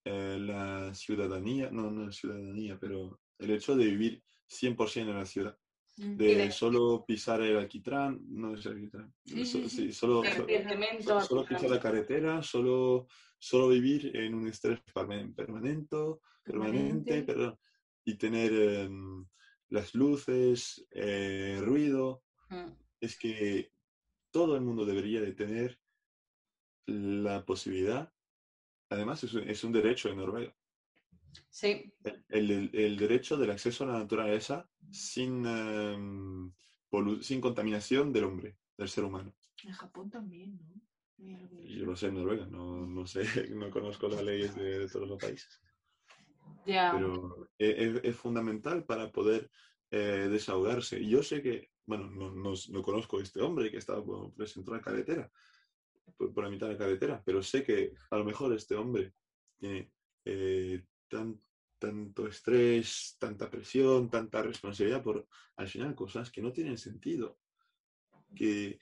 eh, la ciudadanía, no, no la ciudadanía, pero el hecho de vivir 100% en la ciudad. Mm. De, solo pisar el alquitrán, no es alquitrán, Sí, so- sí, sí. sí, solo, El solo pisar la carretera, solo, solo vivir en un estrés perma- permanente, permanente, Permanente. perdón, y tener em, las luces, eh, ruido. Mm. Es que todo el mundo debería de tener la posibilidad, además es un, es un derecho en Noruega, Sí, el, el- derecho del acceso a la naturaleza sin, em, sin contaminación del hombre, del ser humano. En Japón también, ¿no? Yo lo sé en Noruega, no, no sé, no conozco las leyes de, de todos los países, ya. pero e- es, es fundamental para poder eh, desahogarse. Yo sé que, bueno, no, no, no conozco a este hombre que estaba centro de la carretera, por, por la mitad de la carretera, pero sé que a lo mejor este hombre tiene eh, tan, tanto estrés, tanta presión, tanta responsabilidad por al final cosas que no tienen sentido. Que,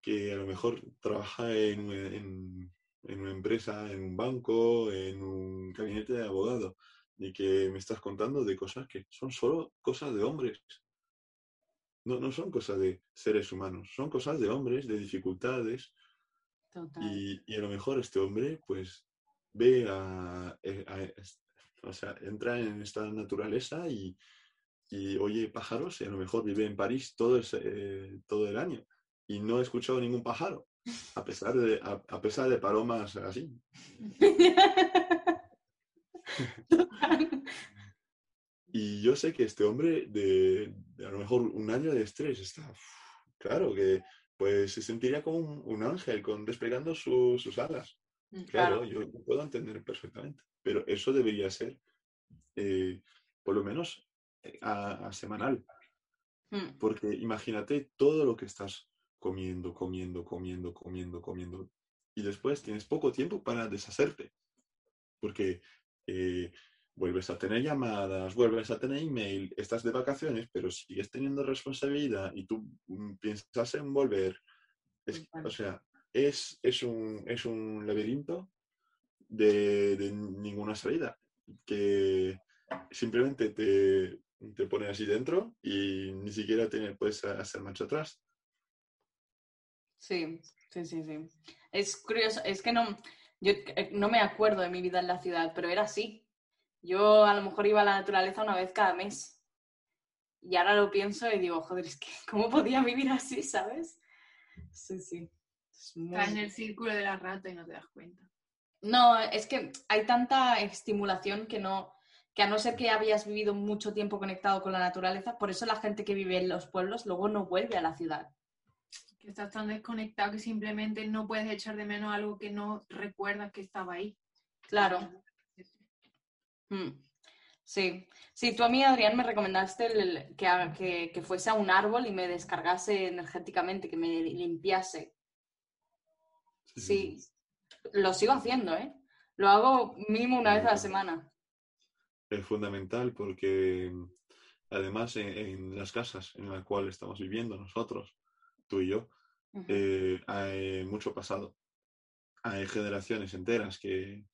que a lo mejor trabaja en, en- en una empresa, en un banco, en un gabinete de abogado, y que me estás contando de cosas que son solo cosas de hombres. No, no son cosas de seres humanos, son cosas de hombres, de dificultades, Total. y, y a lo mejor este hombre, pues, ve a, eh, a- o sea, entra en esta naturaleza y, y oye pájaros, y a lo mejor vive en París todo, ese- eh, todo el año y no he escuchado ningún pájaro, a pesar de, a, a pesar de palomas así. Y yo sé que este hombre, de, de a lo mejor un año de estrés, está, uf, claro, que pues se sentiría como un, un ángel con, desplegando su- sus alas. Mm, Claro, Claro. yo lo puedo entender perfectamente, pero eso debería ser, eh, por lo menos, eh, a, a semanal, Mm, porque imagínate todo lo que estás comiendo, comiendo, comiendo, comiendo, comiendo, y después tienes poco tiempo para deshacerte, porque eh, vuelves a tener llamadas, vuelves a tener email, estás de vacaciones, pero sigues teniendo responsabilidad y tú mm, piensas en volver. Es- o sea, es, es, un, es un laberinto de, de ninguna salida, que simplemente te, te pone así dentro y ni siquiera te puedes hacer marcha atrás. Sí, sí, sí, sí. Es curioso, es que no, yo eh, no me acuerdo de mi vida en la ciudad, pero era así. Yo a lo mejor iba a la naturaleza una vez cada mes. Y ahora lo pienso y digo, joder, es que ¿cómo podía vivir así, sabes? Sí, sí. Es muy- Estás en el círculo de la rata y no te das cuenta. No, es que hay tanta estimulación que no, que a no ser que habías vivido mucho tiempo conectado con la naturaleza, por eso la gente que vive en los pueblos luego no vuelve a la ciudad. Que estás tan desconectado que simplemente no puedes echar de menos algo que no recuerdas que estaba ahí. Claro. Mm. Sí, sí, tú a mí, Adrián, me recomendaste el- que, haga- que, que fuese a un árbol y me descargase energéticamente, que me limpiase. Sí, lo sigo haciendo, ¿eh? Lo hago mínimo una vez a la semana. Es fundamental porque además en, en las casas en las cuales estamos viviendo nosotros, tú y yo, eh, hay mucho pasado. Hay generaciones enteras que,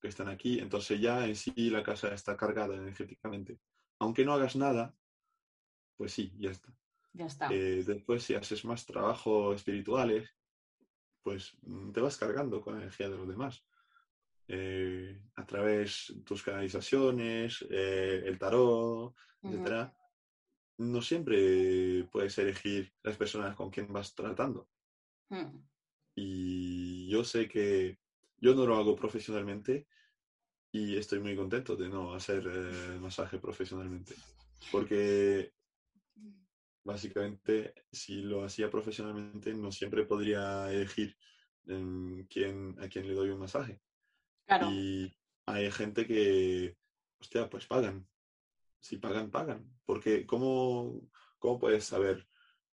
que están aquí, entonces ya en sí la casa está cargada energéticamente. Aunque no hagas nada, pues sí, ya está. Ya está. Eh, después, si haces más trabajos espirituales, pues mm, te vas cargando con la energía de los demás. Eh, a través de tus canalizaciones, eh, el tarot, etcétera. No siempre puedes elegir las personas con quien vas tratando. Mm. Y yo sé que yo no lo hago profesionalmente y estoy muy contento de no hacer eh, masaje profesionalmente. Porque básicamente si lo hacía profesionalmente no siempre podría elegir em, quién, a quién le doy un masaje. Claro, Y hay gente que, hostia, pues pagan. Si pagan, pagan. Porque ¿cómo, cómo puedes saber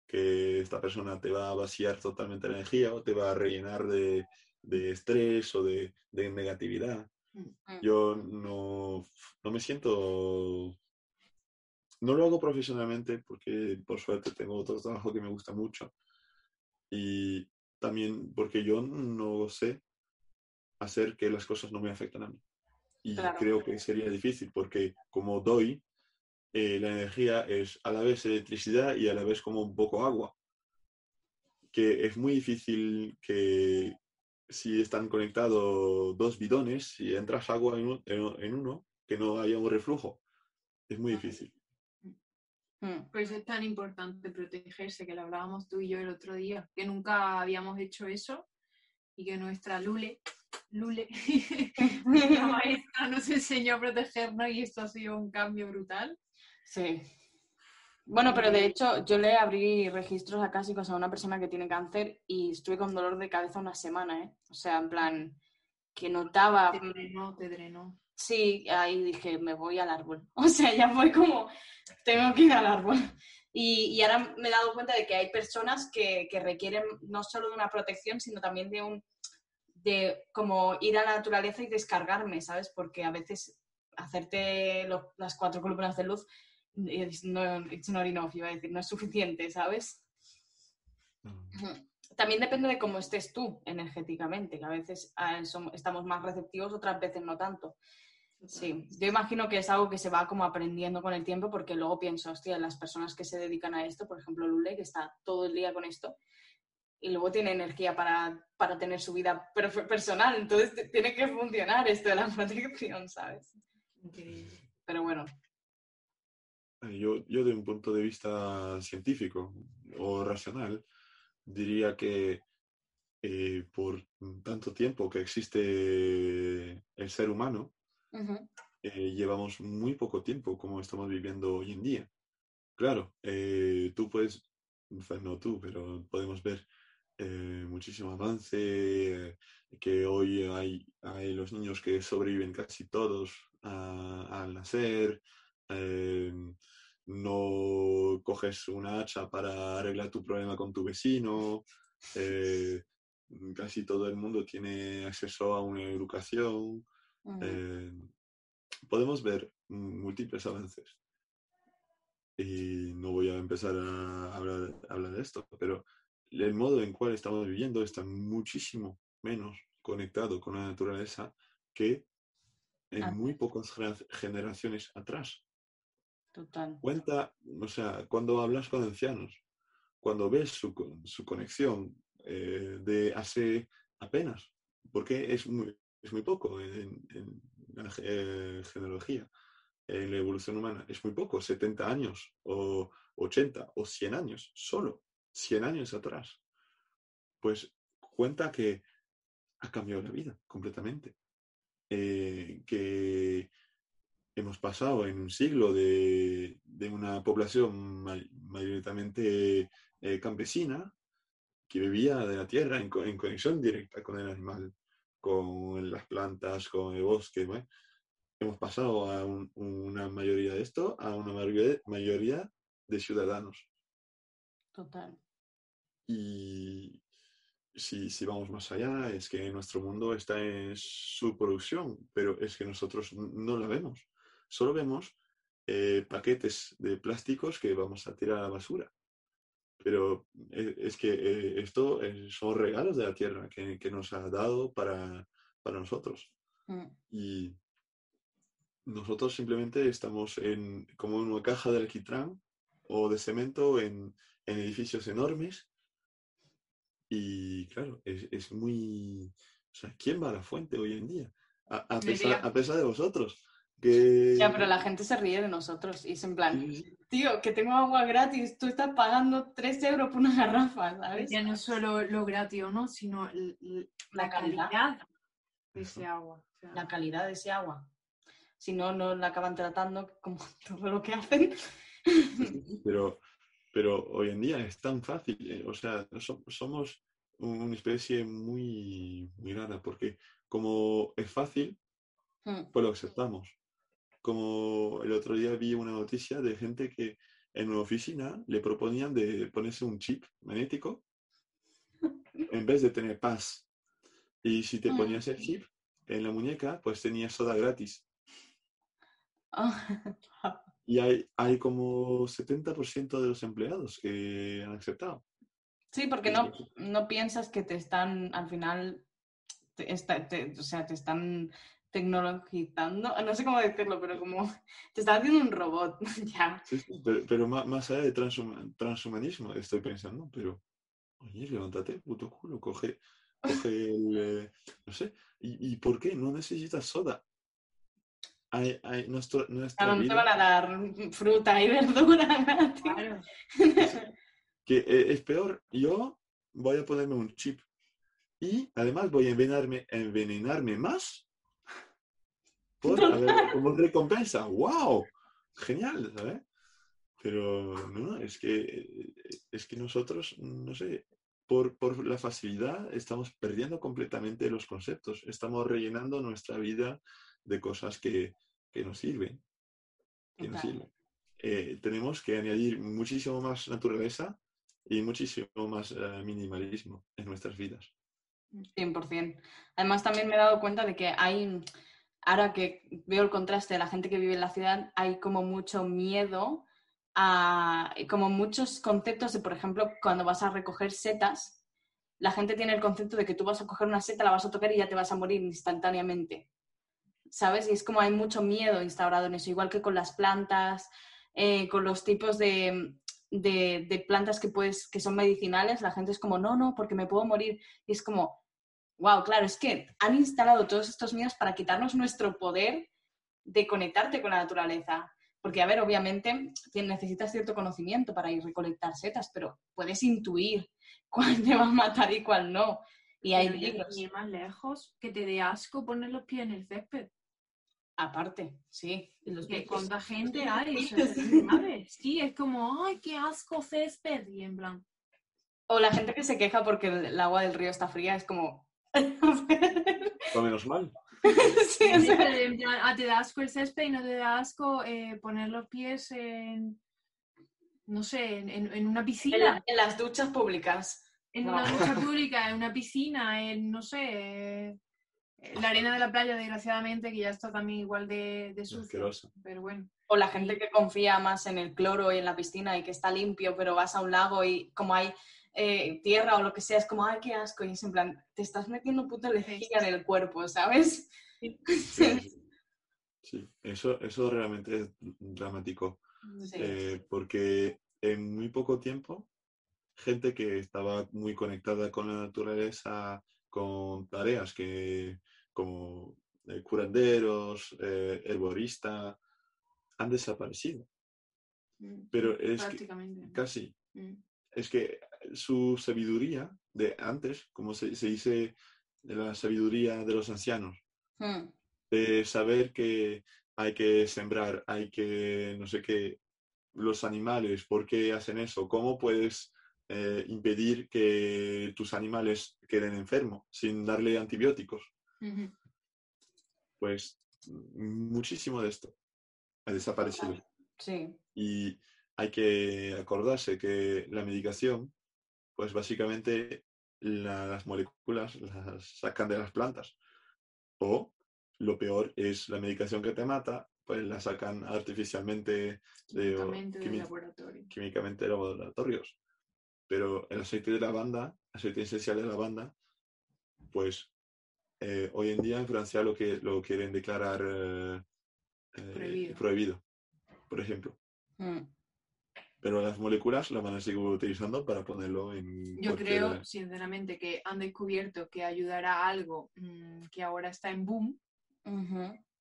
que esta persona te va a vaciar totalmente la energía o te va a rellenar de, de estrés o de, de negatividad? Mm. Yo no, no me siento... No lo hago profesionalmente porque por suerte tengo otro trabajo que me gusta mucho. Y también porque yo no sé hacer que las cosas no me afecten a mí. Y Claro. creo que sería difícil porque como doy, eh, la energía es a la vez electricidad y a la vez como un poco agua. Que es muy difícil que si están conectados dos bidones, si entras agua en, un- en- en uno, que no haya un reflujo. Es muy difícil. Mm. Por eso es tan importante protegerse, que lo hablábamos tú y yo el otro día, que nunca habíamos hecho eso y que nuestra Lule, Lule, la maestra nos enseñó a protegernos y esto ha sido un cambio brutal. Sí. Bueno, pero de hecho yo le abrí registros acásicos a una persona que tiene cáncer y estuve con dolor de cabeza una semana, ¿eh? O sea, en plan, que notaba... Te drenó, te drenó. Sí, ahí dije, me voy al árbol. O sea, ya fue como, tengo que ir al árbol. Y, y ahora me he dado cuenta de que hay personas que, que requieren no solo de una protección, sino también de un, de como ir a la naturaleza y descargarme, ¿sabes? Porque a veces hacerte lo- las cuatro columnas de luz, es- no, it's not enough, iba a decir, no es suficiente, ¿sabes? También depende de cómo estés tú energéticamente, que a veces ah, estamos más receptivos, otras veces no tanto. Sí, yo imagino que es algo que se va como aprendiendo con el tiempo porque luego pienso, hostia, las personas que se dedican a esto, por ejemplo Lule, que está todo el día con esto, y luego tiene energía para, para tener su vida per- personal, entonces tiene que funcionar esto de la protección, ¿sabes? Increíble. Pero bueno, Yo, yo de un punto de vista científico o racional, diría que eh, por tanto tiempo que existe el ser humano, eh, llevamos muy poco tiempo como estamos viviendo hoy en día. Claro, eh, tú puedes, no tú, pero podemos ver eh, muchísimo avance, que hoy hay, hay los niños que sobreviven casi todos al nacer, no coges una hacha para arreglar tu problema con tu vecino, casi todo el mundo tiene acceso a una educación. Eh, podemos ver múltiples avances. Y no voy a empezar a hablar, a hablar de esto, pero el modo en cual estamos viviendo está muchísimo menos conectado con la naturaleza que en Ah. muy pocas genera- generaciones atrás. total. Cuenta, o sea, cuando hablas con ancianos, cuando ves su, su conexión eh, de hace apenas, porque es muy, es muy poco en, la eh, genealogía, en la evolución humana, es muy poco, 70 años o 80 o 100 años, solo 100 años atrás. Pues cuenta que ha cambiado la vida completamente. Eh, que hemos pasado en un siglo de, de una población may- mayoritariamente eh, campesina que vivía de la tierra en conexión directa con el animal, con las plantas, con el bosque. ¿no? Hemos pasado a un- una mayoría de esto a una mayoría, de ciudadanos. Total. Y si, si vamos más allá, es que nuestro mundo está en su producción, pero es que nosotros no la vemos. Solo vemos eh, paquetes de plásticos que vamos a tirar a la basura. Pero e- es, que eh, esto eh, son regalos de la tierra que, que nos ha dado para, para nosotros. Mm. Y nosotros simplemente estamos en, como en una caja de alquitrán o de cemento en, en edificios enormes. Y claro, es, es muy... O sea, ¿quién va a la fuente hoy en día? A, a pesar, a pesar de vosotros. Que... Ya, pero la gente se ríe de nosotros y es en plan, Sí, tío, que tengo agua gratis, tú estás pagando 3 euros por una garrafa, ¿sabes? Ya no solo lo gratis o no, sino La la calidad. calidad de ese agua. o sea, La calidad de ese agua. Si no, no la acaban tratando como todo lo que hacen. Pero, pero hoy en día es tan fácil. eh, O sea, so- somos una especie muy, muy rara porque como es fácil, Mm. pues lo aceptamos. Como el otro día vi una noticia de gente que en una oficina le proponían de ponerse un chip magnético en vez de tener paz. Y si te ponías el chip en la muñeca, pues tenías soda gratis. Ah, Y hay, hay como 70% de los empleados que han aceptado. Sí, porque no, no piensas que te están, al final, te, está- te- o sea, te están tecnologizando, no sé cómo decirlo, pero como te están haciendo un robot, ya. Sí, sí, pero, pero más, más allá de transhuma- transhumanismo estoy pensando, pero oye, levántate, puto culo, coge, coge el, eh, no sé, ¿y, y por qué? No necesitas soda. Hay, hay nuestro, nuestra Claro, no te van a dar fruta y verdura claro. que eh, es peor, yo voy a ponerme un chip y además voy a envenenarme, envenenarme más por, a ver, como recompensa. ¡Wow! Genial, ¿sabes? Pero no, es que, es que nosotros, no sé, por, por la facilidad estamos perdiendo completamente los conceptos. Estamos rellenando nuestra vida de cosas que, que nos sirven. Que nos Total. sirven. Eh, tenemos que añadir muchísimo más naturaleza y muchísimo más eh, minimalismo en nuestras vidas. 100%. Además, también me he dado cuenta de que hay, ahora que veo el contraste de la gente que vive en la ciudad, hay como mucho miedo a, como muchos conceptos de, por ejemplo, cuando vas a recoger setas, la gente tiene el concepto de que tú vas a coger una seta, la vas a tocar y ya te vas a morir instantáneamente. ¿Sabes? Y es como hay mucho miedo instaurado en eso, igual que con las plantas, eh, con los tipos de, de, plantas que, puedes, que son medicinales, la gente es como, no, no, porque me puedo morir. Y es como, wow, claro, es que han instalado todos estos miedos para quitarnos nuestro poder de conectarte con la naturaleza. Porque, a ver, obviamente necesitas cierto conocimiento para ir a recolectar setas, pero puedes intuir cuál te va a matar y cuál no. Y hay libros. ir más lejos, que te dé asco poner los pies en el césped. Aparte, sí. los Que cuánta gente hay. ¿sabes? Sí, es como, ay, qué asco césped. Y en plan, O la gente que se queja porque el agua del río está fría, es como... O menos mal. sí, o Sí, sea, pero en plan, ah, te da asco el césped y no te da asco eh, poner los pies en, no sé, en, en- una en, piscina, la- en las duchas públicas. en no. una ducha pública, en una piscina, en, no sé, eh, la arena de la playa, desgraciadamente, que ya está también igual de, de. Asqueroso. Pero bueno, O la gente que confía más en el cloro y en la piscina y que está limpio, pero vas a un lago y como hay eh, tierra o lo que sea, es como, ay, qué asco. Y es en plan, te estás metiendo puta lejía en el cuerpo, ¿sabes? Sí, sí. Sí, eso, eso realmente es dramático. Sí. Eh, porque en muy poco tiempo, gente que estaba muy conectada con la naturaleza, con tareas que, como eh, curanderos, eh, herborista, han desaparecido. mm, Pero es que, prácticamente. casi, Mm. es que su sabiduría de antes, como se, se dice, de la sabiduría de los ancianos, Mm, de saber que hay que sembrar, hay que no sé qué, los animales, ¿por qué hacen eso? ¿Cómo puedes eh, impedir que tus animales queden enfermos sin darle antibióticos? Pues muchísimo de esto ha desaparecido. Sí. Y hay que acordarse que la medicación, pues básicamente la- las moléculas las sacan de las plantas. O lo peor es la medicación que te mata, pues la sacan artificialmente de, o Químicamente laboratorio. químicamente de laboratorios. Pero el aceite de lavanda, aceite esencial de lavanda, pues eh, hoy en día en Francia lo que lo quieren declarar eh, eh, Prohibido. prohibido, por ejemplo. Mm. Pero las moléculas las van a seguir utilizando para ponerlo en Yo cualquier- creo, sinceramente, que han descubierto que ayudará a algo mm, que ahora está en boom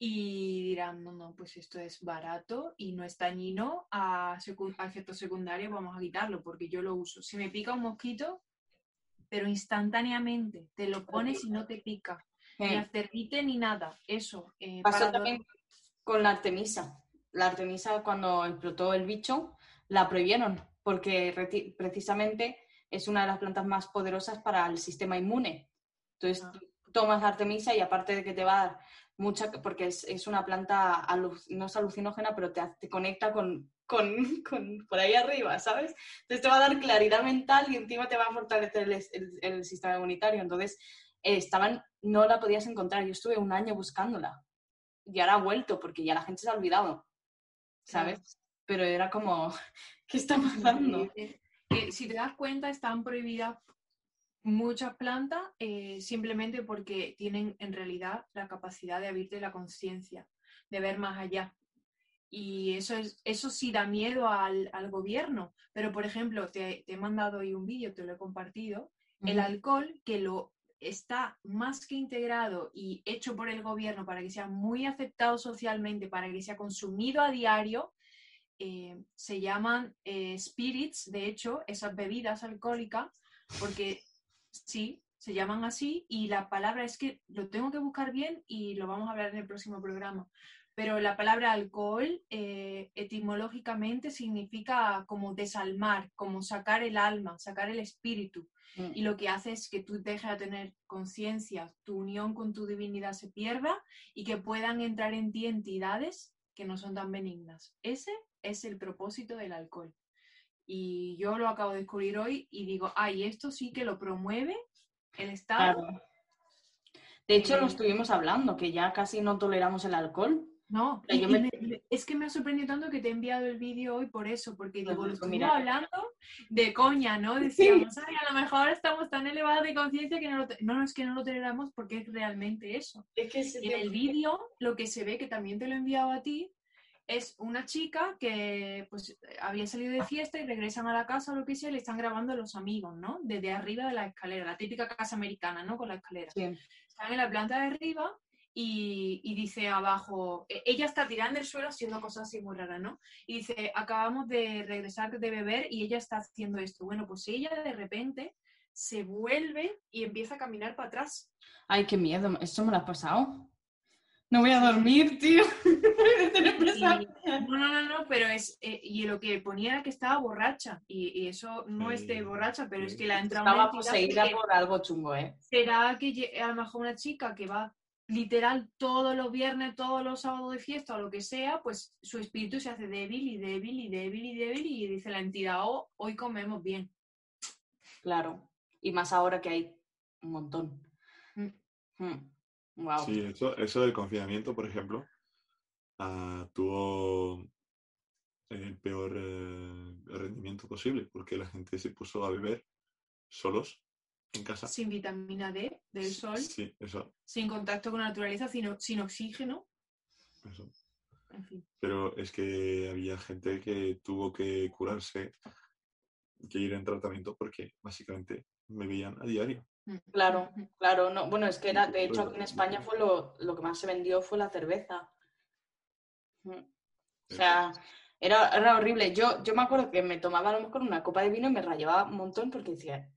y dirán, no, no, pues esto es barato y no es dañino a, secu- a efectos secundarios, vamos a quitarlo porque yo lo uso. Si me pica un mosquito, pero instantáneamente, te lo pones y no te pica, ni acerrite ni nada, eso. eh, Pasó para también con la Artemisa. La Artemisa, cuando explotó el bicho, la prohibieron porque precisamente es una de las plantas más poderosas para el sistema inmune. Entonces, Ah. tomas Artemisa y aparte de que te va a dar mucha, porque es, es una planta, no es alucinógena, pero te, te conecta con, con, con por ahí arriba, ¿sabes? Entonces te va a dar claridad mental y encima te va a fortalecer el, el- el sistema inmunitario. Entonces, eh, estaban, no la podías encontrar. Yo estuve un año buscándola y ahora ha vuelto porque ya la gente se ha olvidado, ¿sabes? Pero era como, ¿qué está pasando? Increíble. Que si te das cuenta, están prohibidas muchas plantas eh, simplemente porque tienen en realidad la capacidad de abrirte la conciencia, de ver más allá. Y eso, es, eso sí da miedo al, al gobierno. Pero, por ejemplo, te, te he mandado hoy un vídeo, te lo he compartido. El alcohol, que lo está más que integrado y hecho por el gobierno para que sea muy aceptado socialmente, para que sea consumido a diario, eh, se llaman eh, spirits, de hecho, esas bebidas alcohólicas, porque sí, se llaman así y la palabra es que lo tengo que buscar bien y lo vamos a hablar en el próximo programa. Pero la palabra alcohol eh, etimológicamente significa como desalmar, como sacar el alma, sacar el espíritu. Mm. Y lo que hace es que tú dejes de tener conciencia, tu unión con tu divinidad se pierda y que puedan entrar en ti entidades que no son tan benignas. Ese es el propósito del alcohol. Y yo lo acabo de descubrir hoy y digo, ay, esto sí que lo promueve el Estado. Claro. De hecho, Eh, lo estuvimos hablando, que ya casi no toleramos el alcohol. No, y- me- me- es que me ha sorprendido tanto que te he enviado el vídeo hoy por eso, porque digo, lo pues estuvimos hablando de coña, ¿no? Decíamos, ay, a lo mejor estamos tan elevados de conciencia que no lo, no, no, es que no lo toleramos porque es realmente eso. Es que en el vídeo lo que se ve, que también te lo he enviado a ti, es una chica que pues había salido de fiesta y regresan a la casa o lo que sea y le están grabando a los amigos, ¿no? Desde arriba de la escalera, la típica casa americana, ¿no? Con la escalera. Sí. Están en la planta de arriba y, y dice abajo, e- ella está tirando el suelo haciendo cosas así muy raras, ¿no? Y dice, acabamos de regresar de beber y ella está haciendo esto. Bueno, pues ella de repente se vuelve y empieza a caminar para atrás. Ay, qué miedo. ¿Esto me lo has pasado? No voy a dormir, tío. Voy a tener Y- no, no, no, no, pero es, eh, y lo que ponía era que estaba borracha, y, y eso no es de borracha, pero es que la entra Estaba poseída que- por algo chungo, ¿eh? será que a lo mejor una chica que va literal todos los viernes, todos los sábados de fiesta o lo que sea, pues su espíritu se hace débil y débil y débil y débil y dice la entidad, oh, hoy comemos bien. Claro. Y más ahora que hay un montón. Mm. Wow. Sí, eso, eso del confinamiento, por ejemplo, ah, tuvo el peor eh, rendimiento posible porque la gente se puso a beber solos en casa. Sin vitamina D del sol, Sí, eso, sin contacto con la naturaleza, sin, sin oxígeno, eso. en fin. Pero es que había gente que tuvo que curarse, que ir en tratamiento porque básicamente me veían a diario. Claro, claro. No, bueno, es que era, de hecho aquí en España fue lo, lo que más se vendió fue la cerveza. Mm. O sea, era, era horrible. Yo, yo me acuerdo que me tomaba a lo mejor una copa de vino y me rayaba un montón porque decía,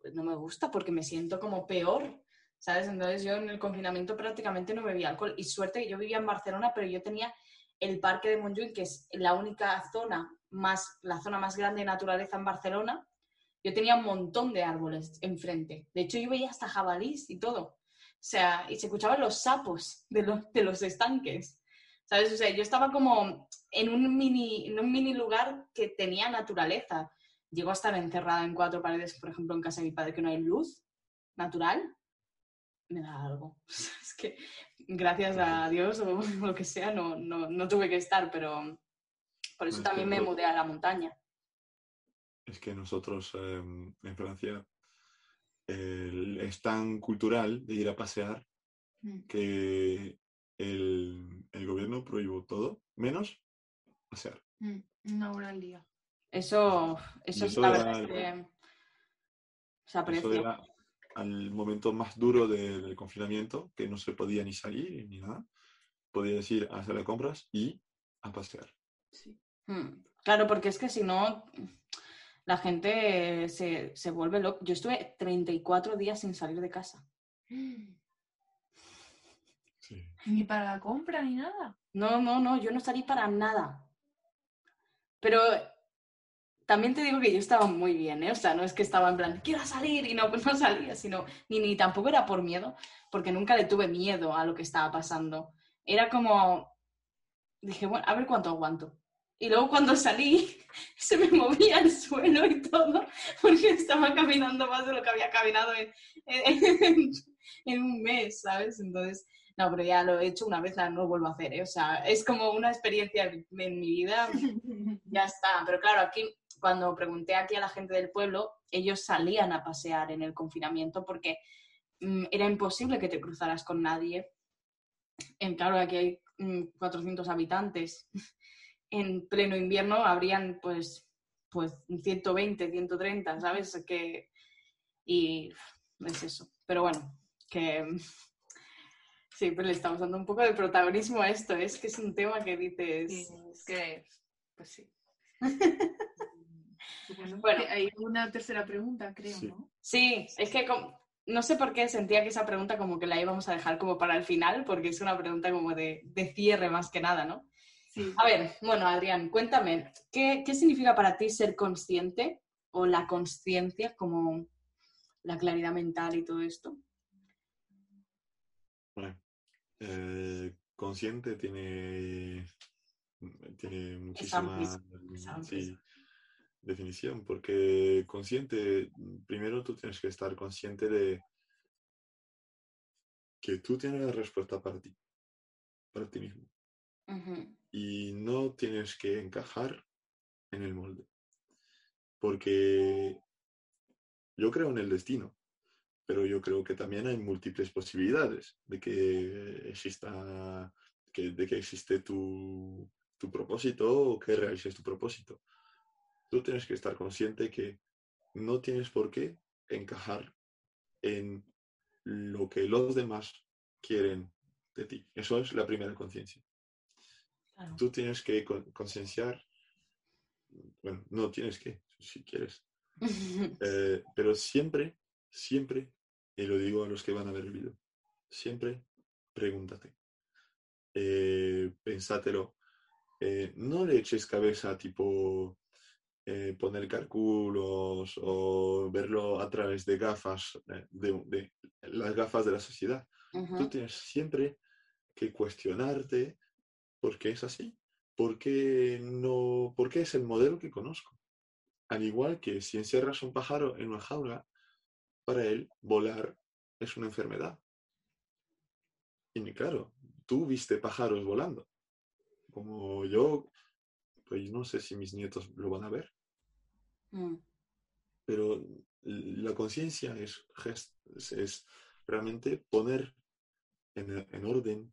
"Pues no me gusta porque me siento como peor, ¿sabes? Entonces yo en el confinamiento prácticamente no bebía alcohol. Y suerte que yo vivía en Barcelona, pero yo tenía el parque de Montjuïc, que es la única zona más, la zona más grande de naturaleza en Barcelona. Yo tenía un montón de árboles enfrente. De hecho, yo veía hasta jabalís y todo. O sea, y se escuchaban los sapos de los, de los estanques. ¿Sabes? O sea, yo estaba como en un mini, en un mini lugar que tenía naturaleza. Llego a estar encerrada en cuatro paredes, por ejemplo, en casa de mi padre, que no hay luz natural. Me da algo. Es que gracias a Dios o lo que sea, no, no, no tuve que estar, pero por eso Es también me mudé a la montaña. Es que nosotros eh, en Francia el- es tan cultural de ir a pasear Mm. que el, el gobierno prohibió todo, menos pasear. Mm, Una hora al día. Eso, eso, eso la verdad que se Eso aprecia. era al momento más duro de- del confinamiento, que no se podía ni salir ni nada. Podías ir a hacer las compras y a pasear. Sí. Mm, Claro, porque es que si no, la gente se, se vuelve loca. Yo estuve 34 días sin salir de casa. Sí. Ni para la compra ni nada. No, no, no, yo no salí para nada. Pero también te digo que yo estaba muy bien, ¿eh? O sea, no es que estaba en plan, quiero salir y no, no salía, sino, ni, ni tampoco era por miedo, porque nunca le tuve miedo a lo que estaba pasando. Era como, dije, bueno, a ver cuánto aguanto. Y luego cuando salí, se me movía el suelo y todo, porque estaba caminando más de lo que había caminado en, en- en un mes, ¿sabes? Entonces, no, pero ya lo he hecho una vez, no lo vuelvo a hacer, ¿eh? O sea, es como una experiencia en mi vida, ya está. Pero claro, aquí, cuando pregunté aquí a la gente del pueblo, ellos salían a pasear en el confinamiento porque mm, era imposible que te cruzaras con nadie. En, claro, aquí hay mm, 400 habitantes. En pleno invierno habrían, pues, pues 120, 130, ¿sabes? Que, y es eso. Pero bueno, que sí, pero le estamos dando un poco de protagonismo a esto. Es que es un tema que dices... Sí, es que, pues sí. Bueno, Bueno. hay una tercera pregunta, creo, Sí. ¿no? Sí, es que no sé por qué sentía que esa pregunta como que la íbamos a dejar como para el final, porque es una pregunta como de, de cierre más que nada, ¿no? Sí. A ver, bueno, Adrián, cuéntame, ¿qué, qué significa para ti ser consciente o la conciencia como la claridad mental y todo esto? Bueno, eh, consciente tiene, tiene muchísima amplísimo, es amplio. sí, definición, porque consciente, primero tú tienes que estar consciente de que tú tienes la respuesta para ti, para ti mismo, y no tienes que encajar en el molde, porque yo creo en el destino, pero yo creo que también hay múltiples posibilidades de que exista, que, de que existe tu, tu propósito o que realices tu propósito. Tú tienes que estar consciente que no tienes por qué encajar en lo que los demás quieren de ti. Eso es la primera conciencia. Claro. Tú tienes que con- concienciar, bueno, no tienes que, si quieres, eh, pero siempre, siempre, y lo digo a los que van a ver el vídeo, siempre pregúntate. Eh, pensátelo. Eh, no le eches cabeza tipo eh, poner cálculos o verlo a través de gafas, eh, de, de las gafas de la sociedad. Tú Ujú, tienes siempre que cuestionarte por qué es así, por qué, no, por qué es el modelo que conozco. Al igual que si encierras un pájaro en una jaula, para él volar es una enfermedad. Y claro, tú viste pájaros volando. Como yo, pues no sé si mis nietos lo van a ver, mm, pero la conciencia es, es- es realmente poner en, en orden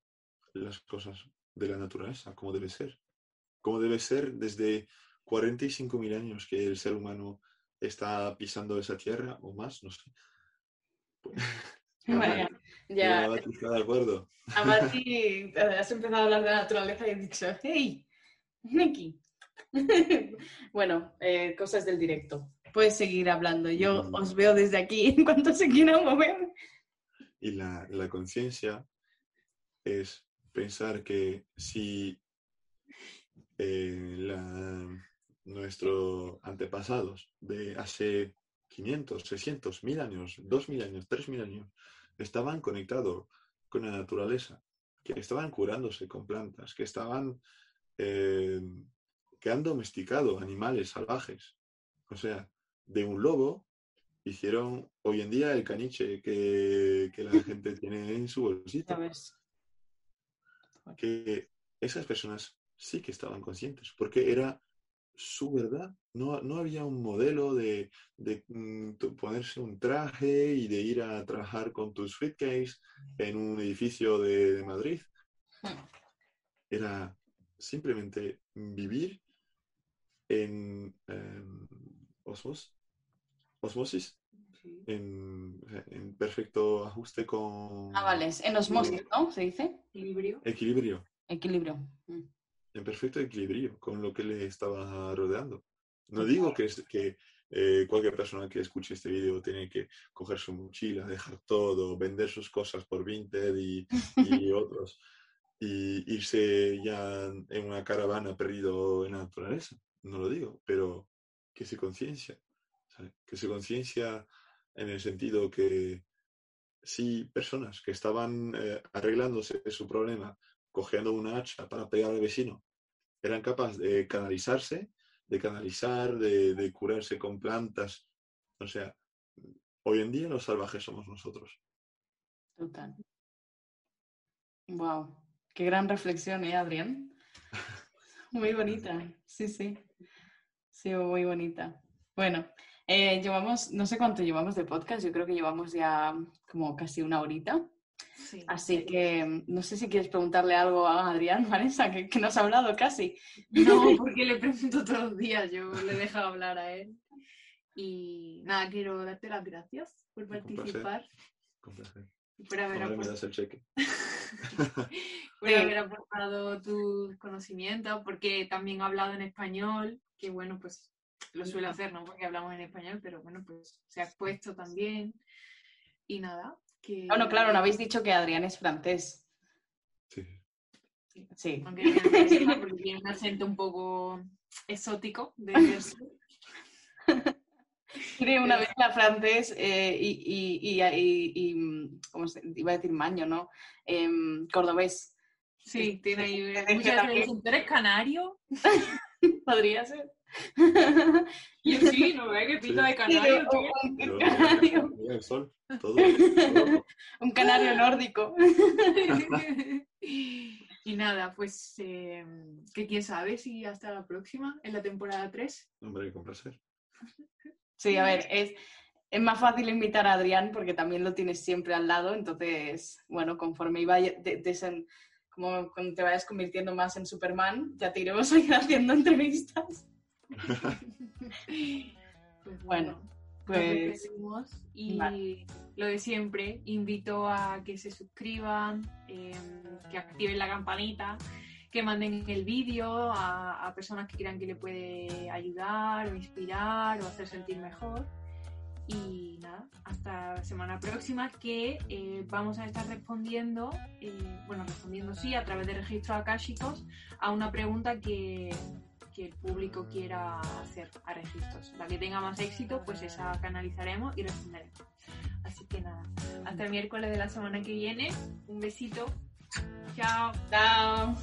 las cosas de la naturaleza, como debe ser. Como debe ser desde 45.000 años que el ser humano está pisando esa tierra, o más, no sé. Pues, Vaya, ya de acuerdo. Además, sí, has empezado a hablar de la naturaleza y he dicho, hey, aquí. bueno, eh, cosas del directo. Puedes seguir hablando. Yo Mm. os veo desde aquí en cuanto se quiera mover. Y la, la conciencia es pensar que si eh, la- nuestros antepasados de hace 500, 600, 1000 años, 2000 años, 3000 años, estaban conectados con la naturaleza, que estaban curándose con plantas, que estaban eh, que han domesticado animales salvajes. O sea, de un lobo hicieron hoy en día el caniche que, que la gente tiene en su ves. Que esas personas sí que estaban conscientes, porque era su verdad. No, no había un modelo de, de, mm, tu- ponerse un traje y de ir a trabajar con tus suitcase en un edificio de, de Madrid. Era simplemente vivir en em, osmos- osmosis, Sí. en, perfecto ajuste con Ah, vale, en osmosis, ¿no? ¿Se dice? Equilibrio. equilibrio, Equilibrio. Mm. en perfecto equilibrio con lo que le estaba rodeando. No digo que, es- que eh, cualquier persona que escuche este vídeo tiene que coger su mochila, dejar todo, vender sus cosas por Vinted y, y otros, y irse ya en una caravana perdido en la naturaleza. No lo digo, pero que se conciencia, que se conciencia en el sentido que si personas que estaban eh, arreglándose su problema, cogiendo una hacha para pegar al vecino, eran capaces de canalizarse, de canalizar, de, de curarse con plantas. O sea, hoy en día los salvajes somos nosotros. Total. Wow. Qué gran reflexión, ¿eh, Adrián? Muy bonita. Sí, sí. Sí, muy bonita. Bueno, eh, llevamos, no sé cuánto llevamos de podcast, yo creo que llevamos ya como casi una horita. Sí. Así que no sé si quieres preguntarle algo a Adrián, Vanessa, que, que nos ha hablado casi. No, porque le pregunto todos los días, yo le dejo hablar a él. Y nada, quiero darte las gracias por participar Con placer. por haber, Ahora me apor- das el cheque. por haber aportado tus conocimientos, porque también ha hablado en español, que bueno, pues lo suelo hacer, ¿no? Porque hablamos en español, pero bueno, pues se ha expuesto también. Y nada, que... Bueno, claro, no habéis dicho que Adrián es francés. Sí. Sí. Aunque no porque tiene un acento un poco exótico de. Tiene una mezcla francés eh, y, y, y, y- y, ¿cómo se iba a decir maño, no? Em, cordobés. Sí, tiene ahí. Sí, Muchas veces también. me dicen, ¿tú eres canario? Podría ser. Y yo sí, ¿no ves? Que pinta de Sí, canario, Pero, canario, mira el sol, todo. todo. un canario nórdico. y nada, pues eh, que quién sabe si hasta la próxima, en la temporada 3. Hombre, con placer. Sí, a ver, es, es más fácil invitar a Adrián porque también lo tienes siempre al lado, entonces, bueno, conforme iba de, desen- como cuando te vayas convirtiendo más en Superman, ya te iremos a ir haciendo entrevistas. Pues Bueno, pues y vale. lo de siempre, invito a que se suscriban, eh, que activen la campanita, que manden el vídeo a, a personas que crean que le puede ayudar o inspirar o hacer sentir mejor. Y nada, hasta la semana próxima que eh, vamos a estar respondiendo, eh, bueno, respondiendo sí, a través de registros akáshicos, a una pregunta que, que el público quiera hacer a registros. La que tenga más éxito, pues esa canalizaremos y responderemos. Así que nada, hasta el miércoles de la semana que viene. Un besito. Chao. chao.